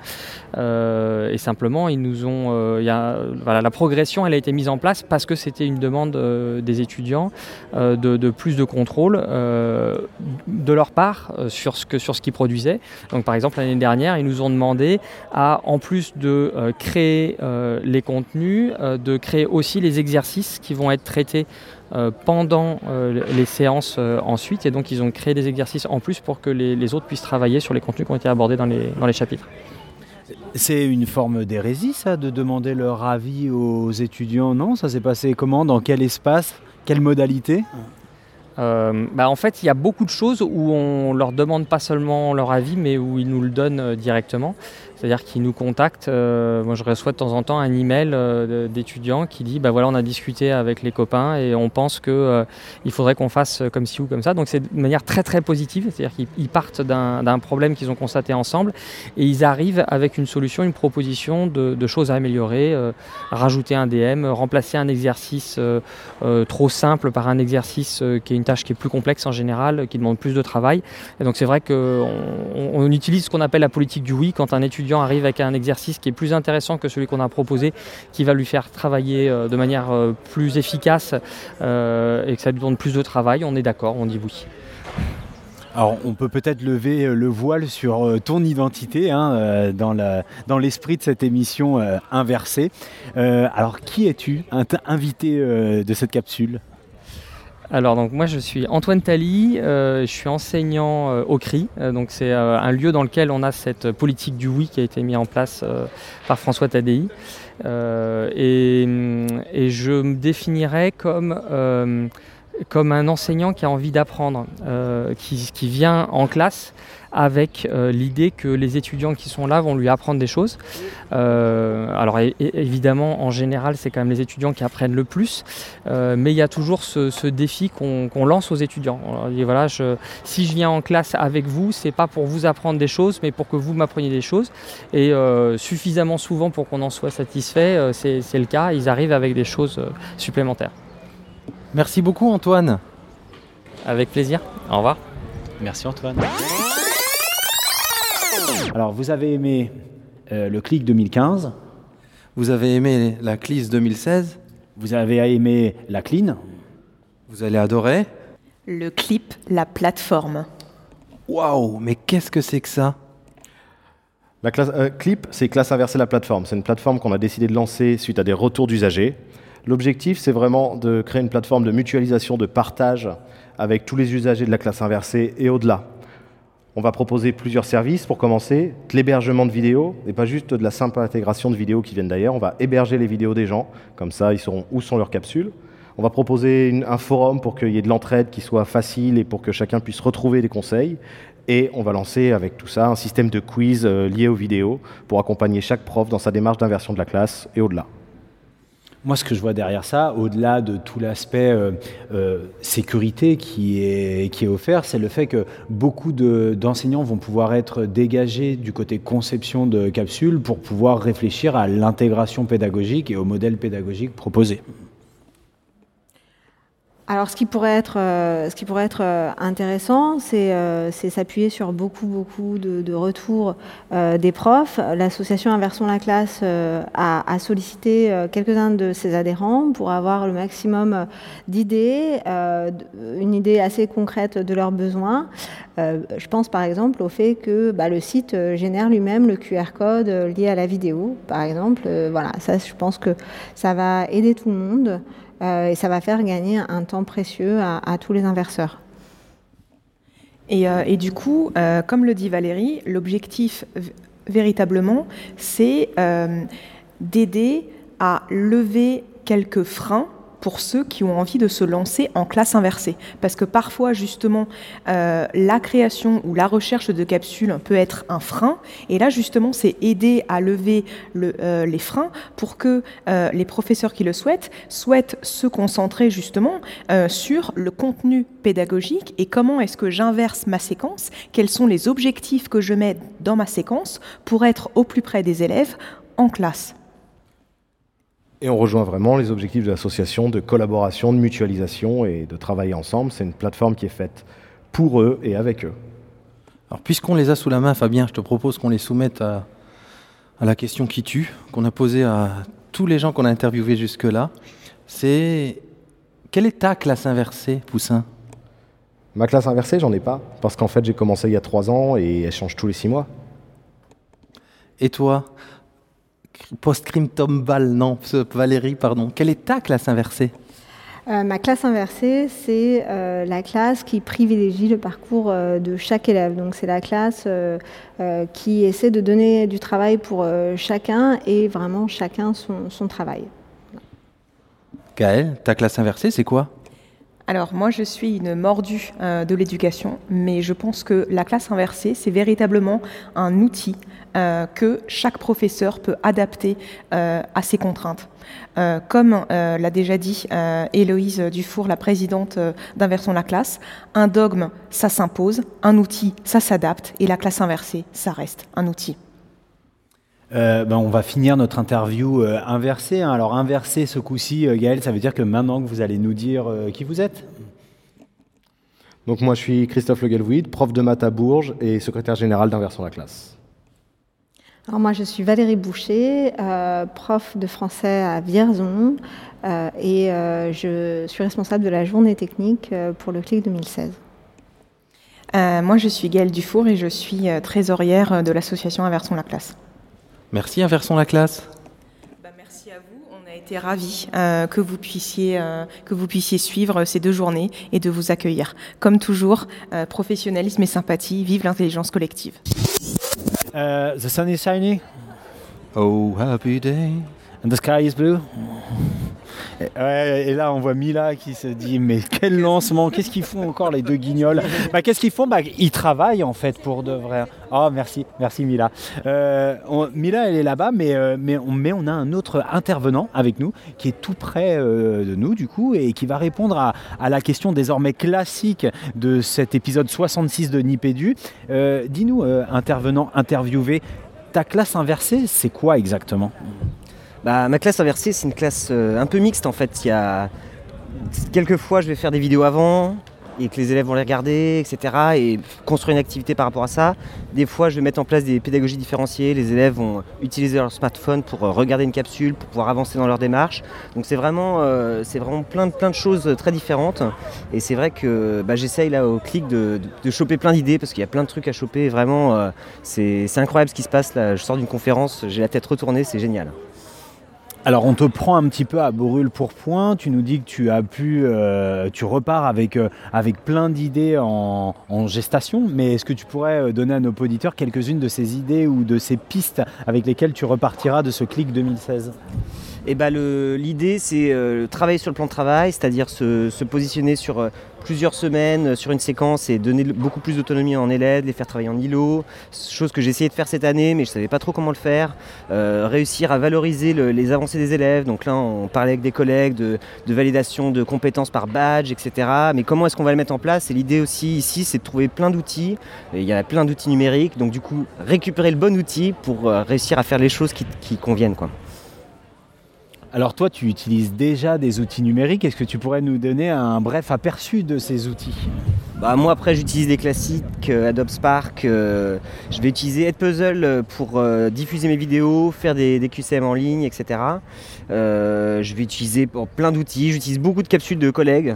Euh, et simplement, ils nous ont, euh, voilà, la progression, elle a été mise en place parce que c'était une demande euh, des étudiants de, plus de contrôle de leur part sur ce sur ce qu'ils produisaient. Donc, par exemple, l'année dernière, ils nous ont demandé à, en plus de créer les contenus, de créer aussi les exercices qui vont être traités pendant euh, les séances euh, ensuite. Et donc, ils ont créé des exercices en plus pour que les, les autres puissent travailler sur les contenus qui ont été abordés dans les, dans les chapitres. C'est une forme d'hérésie, ça, de demander leur avis aux étudiants, non? Ça s'est passé comment? Dans quel espace? Quelle modalité? Euh, bah, en fait, il y a beaucoup de choses où on leur demande pas seulement leur avis, mais où ils nous le donnent euh, directement. C'est-à-dire qu'ils nous contactent. euh, moi, je reçois de temps en temps un email euh, d'étudiants qui dit bah voilà, on a discuté avec les copains et on pense que euh, il faudrait qu'on fasse comme ci ou comme ça. Donc c'est de manière très très positive. C'est-à-dire qu'ils ils partent d'un problème qu'ils ont constaté ensemble et ils arrivent avec une solution, une proposition de, choses à améliorer, euh, rajouter un DM, remplacer un exercice euh, euh, trop simple par un exercice euh, qui est une tâche qui est plus complexe en général, qui demande plus de travail. Et donc c'est vrai qu'on on, on utilise ce qu'on appelle la politique du oui quand un étudiant arrive avec un exercice qui est plus intéressant que celui qu'on a proposé, qui va lui faire travailler euh, de manière euh, plus efficace euh, et que ça lui demande plus de travail, on est d'accord, on dit oui. Alors, on peut peut-être lever le voile sur ton identité hein, dans l'esprit de cette émission inversée. Alors, qui es-tu, invité de cette capsule? Alors donc moi je suis Antoine Tally, euh, je suis enseignant euh, au CRI, Euh, donc c'est un lieu dans lequel on a cette politique du oui qui a été mise en place par François Tadei. Et, et je me définirais comme, comme un enseignant qui a envie d'apprendre, qui, qui vient en classe avec euh, l'idée que les étudiants qui sont là vont lui apprendre des choses. Euh, alors évidemment, en général, c'est quand même les étudiants qui apprennent le plus, euh, mais il y a toujours ce, ce défi qu'on lance aux étudiants. On leur dit, voilà, je- si je viens en classe avec vous, c'est pas pour vous apprendre des choses, mais pour que vous m'appreniez des choses. Et euh, suffisamment souvent pour qu'on en soit satisfait, euh, c'est c'est le cas. Ils arrivent avec des choses euh, supplémentaires. Merci beaucoup, Antoine. Avec plaisir. Au revoir. Merci, Antoine. Alors, vous avez aimé euh, le clic 2015 Vous avez aimé la CLIS 2016 Vous avez aimé la clean Vous allez adorer Le clip, la plateforme. Waouh, mais qu'est-ce que c'est que ça? La classe, euh, Clip, c'est classe inversée la plateforme. C'est une plateforme qu'on a décidé de lancer suite à des retours d'usagers. L'objectif, c'est vraiment de créer une plateforme de mutualisation, de partage avec tous les usagers de la classe inversée et au-delà. On va proposer plusieurs services pour commencer, de l'hébergement de vidéos, et pas juste de la simple intégration de vidéos qui viennent d'ailleurs. On va héberger les vidéos des gens, comme ça ils sauront où sont leurs capsules. On va proposer un forum pour qu'il y ait de l'entraide qui soit facile et pour que chacun puisse retrouver des conseils. Et on va lancer avec tout ça un système de quiz euh, lié aux vidéos pour accompagner chaque prof dans sa démarche d'inversion de la classe et au-delà. Moi, ce que je vois derrière ça, au-delà de tout l'aspect euh, euh, sécurité qui est, offert, c'est le fait que beaucoup de- d'enseignants vont pouvoir être dégagés du côté conception de capsules pour pouvoir réfléchir à l'intégration pédagogique et au modèle pédagogique proposé. Alors, ce qui pourrait être, euh, euh, intéressant, c'est euh, c'est s'appuyer sur beaucoup, beaucoup de, retours des profs. L'association Inversons la classe a, sollicité quelques-uns de ses adhérents pour avoir le maximum d'idées, une idée assez concrète de leurs besoins. Je pense par exemple au fait que bah, le site génère lui-même le QR code lié à la vidéo, par exemple. Voilà, ça, je pense que ça va aider tout le monde. Euh, et ça va faire gagner un temps précieux à, tous les inverseurs. Et, euh, et du coup, euh, comme le dit Valérie, l'objectif véritablement, c'est d'aider à lever quelques freins pour ceux qui ont envie de se lancer en classe inversée. Parce que parfois, justement, euh, la création ou la recherche de capsules peut être un frein. Et là, justement, c'est aider à lever le, euh, les freins pour que euh, les professeurs qui le souhaitent souhaitent se concentrer justement sur le contenu pédagogique et comment est-ce que j'inverse ma séquence, quels sont les objectifs que je mets dans ma séquence pour être au plus près des élèves en classe. Et on rejoint vraiment les objectifs de l'association de collaboration, de mutualisation et de travailler ensemble. C'est une plateforme qui est faite pour eux et avec eux. Alors, puisqu'on les a sous la main, Fabien, je te propose qu'on les soumette à, à la question qui tue, qu'on a posée à tous les gens qu'on a interviewés jusque-là. C'est quelle est ta classe inversée, Poussin? Ma classe inversée, j'en ai pas, parce qu'en fait, j'ai commencé il y a trois ans et elle change tous les six mois. Et toi? Post-Crimtom Val, non, Valérie, pardon. Quelle est ta classe inversée Euh, ma classe inversée, c'est euh, la classe qui privilégie le parcours euh, de chaque élève. Donc c'est la classe qui essaie de donner du travail pour chacun et vraiment chacun son, son travail. Gaëlle, ta classe inversée, c'est quoi Alors moi je suis une mordue euh, de l'éducation, mais je pense que la classe inversée, c'est véritablement un outil euh, que chaque professeur peut adapter euh, à ses contraintes. Comme l'a déjà dit Héloïse Dufour, la présidente d'Inversons la classe, un dogme, ça s'impose, un outil, ça s'adapte, et la classe inversée, ça reste un outil. Euh, ben, on va finir notre interview euh, inversée. hein. Alors inversée ce coup-ci, euh, Gaël, ça veut dire que maintenant que vous allez nous dire euh, qui vous êtes? Donc moi, je suis Christophe Le Galvouid, prof de maths à Bourges et secrétaire général d'Inversons la classe. Alors moi je suis Valérie Boucher, euh, prof de français à Vierzon euh, et euh, je suis responsable de la journée technique euh, pour le CLIC 2016. Euh, moi je suis Gaëlle Dufour et je suis euh, trésorière de l'association Inversons la classe. Merci, inversons la classe. merci à vous. On a été ravis euh, que, vous puissiez, euh, que vous puissiez suivre ces deux journées et de vous accueillir. Comme toujours, euh, professionnalisme et sympathie, vive l'intelligence collective. The sun is shining Oh, happy day. And the sky is blue ouais, et là, on voit Mila qui se dit Mais quel lancement Qu'est-ce qu'ils font encore, les deux guignols bah, Qu'est-ce qu'ils font bah, Ils travaillent en fait pour de vrai. Oh, merci, merci Mila. Euh, Mila, elle est là-bas, mais, euh, mais, on, on a un autre intervenant avec nous qui est tout près euh, de nous, du coup, et qui va répondre à, à la question désormais classique de cet épisode 66 de Nipédu. Dis-nous, intervenant, interviewé, ta classe inversée, c'est quoi exactement? Bah, ma classe inversée, c'est une classe euh, un peu mixte en fait. Il y a quelques fois, je vais faire des vidéos avant et que les élèves vont les regarder, etc. et construire une activité par rapport à ça. Des fois, je vais mettre en place des pédagogies différenciées. Les élèves vont utiliser leur smartphone pour euh, regarder une capsule, pour pouvoir avancer dans leur démarche. Donc c'est vraiment, euh, vraiment plein de, plein de choses très différentes. Et c'est vrai que bah, j'essaye là au clic de, de- choper plein d'idées parce qu'il y a plein de trucs à choper. Vraiment, c'est incroyable ce qui se passe là. Je sors d'une conférence, j'ai la tête retournée, c'est génial. Alors on te prend un petit peu à brûle pour point, tu nous dis que tu as pu, euh, tu repars avec, euh, plein d'idées en, gestation, mais est-ce que tu pourrais euh, donner à nos auditeurs quelques-unes de ces idées ou de ces pistes avec lesquelles tu repartiras de ce clic 2016 Et bah le- l'idée c'est travailler sur le plan de travail, c'est-à-dire se, positionner sur plusieurs semaines euh, sur une séquence et donner beaucoup plus d'autonomie en élèves, les faire travailler en îlot, chose que j'ai essayé de faire cette année mais je savais pas trop comment le faire. Euh, réussir à valoriser le- les avancées des élèves, donc là on parlait avec des collègues de, validation de compétences par badge, etc. Mais comment est-ce qu'on va le mettre en place? Et l'idée aussi ici c'est de trouver plein d'outils, il y a plein d'outils numériques, donc du coup récupérer le bon outil pour euh, réussir à faire les choses qui, qui conviennent. Quoi. Alors toi tu utilises déjà des outils numériques, est-ce que tu pourrais nous donner un bref aperçu de ces outils? Bah, moi après j'utilise les classiques euh, Adobe Spark, euh, je vais utiliser Edpuzzle euh, pour euh, diffuser mes vidéos, faire des, des QCM en ligne, etc. Euh, je vais utiliser plein d'outils, j'utilise beaucoup de capsules de collègues,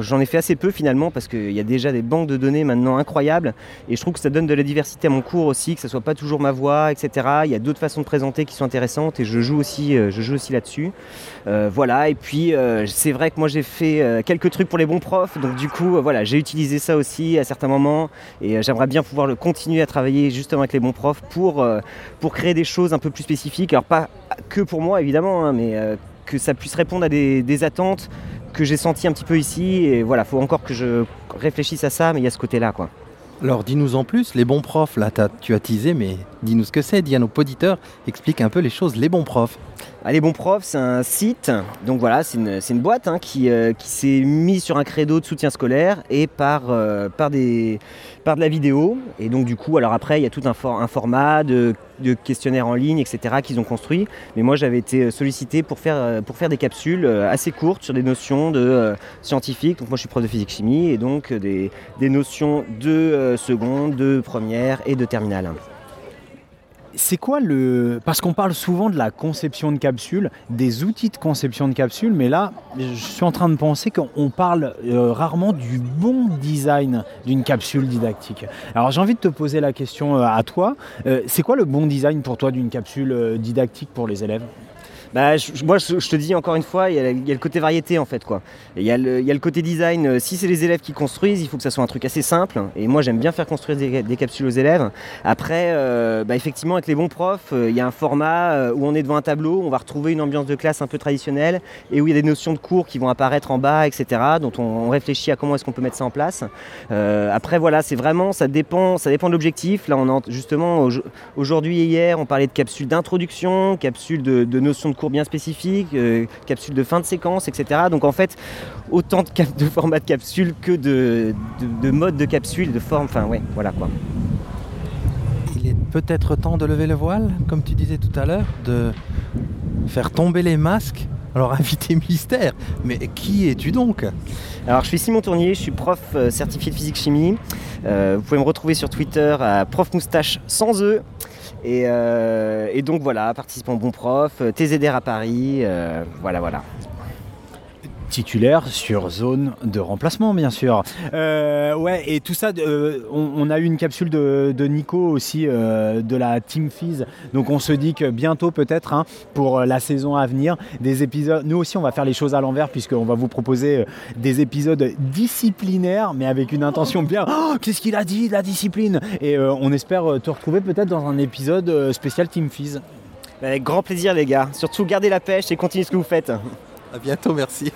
j'en ai fait assez peu finalement parce qu'il y a déjà des banques de données maintenant incroyables et je trouve que ça donne de la diversité à mon cours aussi, que ce soit pas toujours ma voix, etc. Il y a d'autres façons de présenter qui sont intéressantes et je joue aussi, euh, je joue aussi là-dessus. Euh, voilà, et puis c'est vrai que moi j'ai fait quelques trucs pour les bons profs, donc du coup voilà, j'ai utilisé ça aussi à certains moments et j'aimerais bien pouvoir le continuer à travailler justement avec les bons profs pour, pour créer des choses un peu plus spécifiques. Alors pas que pour moi évidemment, hein, mais euh, que ça puisse répondre à des, attentes que j'ai senties un petit peu ici. Et voilà, faut encore que je réfléchisse à ça, mais il y a ce côté-là. Alors dis-nous en plus, les bons profs, là t'as- tu as teasé, mais dis-nous ce que c'est, dis à nos auditeurs, explique un peu les choses, les bons profs. Les bons profs, c'est un site, donc voilà, c'est une, une boîte hein, qui, euh, qui s'est mise sur un credo de soutien scolaire et par, euh, par, des, par de la vidéo. Et donc du coup, alors après, il y a tout un, for- un format de de questionnaires en ligne, etc., qu'ils ont construits. Mais moi, j'avais été sollicité pour faire, pour faire des capsules assez courtes sur des notions de scientifiques. Donc moi, je suis prof de physique-chimie et donc des, des notions de seconde, de première et de terminale. C'est quoi le. Parce qu'on parle souvent de la conception de capsules, des outils de conception de capsules, mais là, je suis en train de penser qu'on parle euh, rarement du bon design d'une capsule didactique. Alors j'ai envie de te poser la question euh, à toi. Euh, c'est quoi le bon design pour toi d'une capsule didactique pour les élèves? Bah, moi, je, te dis encore une fois, il y, a, le côté variété en fait. quoi. Il y, a le côté design. Euh, si c'est les élèves qui construisent, il faut que ça soit un truc assez simple. Et moi, j'aime bien faire construire des, capsules aux élèves. Après, euh, bah, effectivement, avec les bons profs, euh, il y a un format où on est devant un tableau, on va retrouver une ambiance de classe un peu traditionnelle et où il y a des notions de cours qui vont apparaître en bas, etc. Dont on, réfléchit à comment est-ce qu'on peut mettre ça en place. après, voilà, c'est vraiment, ça dépend, ça dépend de l'objectif. Là, on a justement aujourd'hui et hier, on parlait de capsules d'introduction, capsules de, de notions de cours bien spécifiques, euh, capsules de fin de séquence, etc. Donc en fait, autant de, de formats de capsules que de, de, modes de capsules, de forme, enfin ouais, voilà quoi. Il est peut-être temps de lever le voile, comme tu disais tout à l'heure, de faire tomber les masques. Alors invité mystère, mais qui es-tu donc? Alors je suis Simon Tournier, je suis prof euh, certifié de physique-chimie. Euh, vous pouvez me retrouver sur Twitter à prof moustache sans eux. Euh, et, donc voilà, participant bon prof, euh, TZR à Paris, euh, voilà voilà titulaire sur zone de remplacement, bien sûr. Euh, ouais, et tout ça, euh, on, a eu une capsule de, Nico aussi euh, de la Team Fizz. Donc on se dit que bientôt, peut-être, hein, pour la saison à venir, des épisodes. Nous aussi, on va faire les choses à l'envers, puisqu'on va vous proposer des épisodes disciplinaires, mais avec une intention bien. Oh, qu'est-ce qu'il a dit, la discipline Et on espère te retrouver peut-être dans un épisode spécial Team Fizz. Avec grand plaisir, les gars. Surtout, gardez la pêche et continuez ce que vous faites. À bientôt, merci.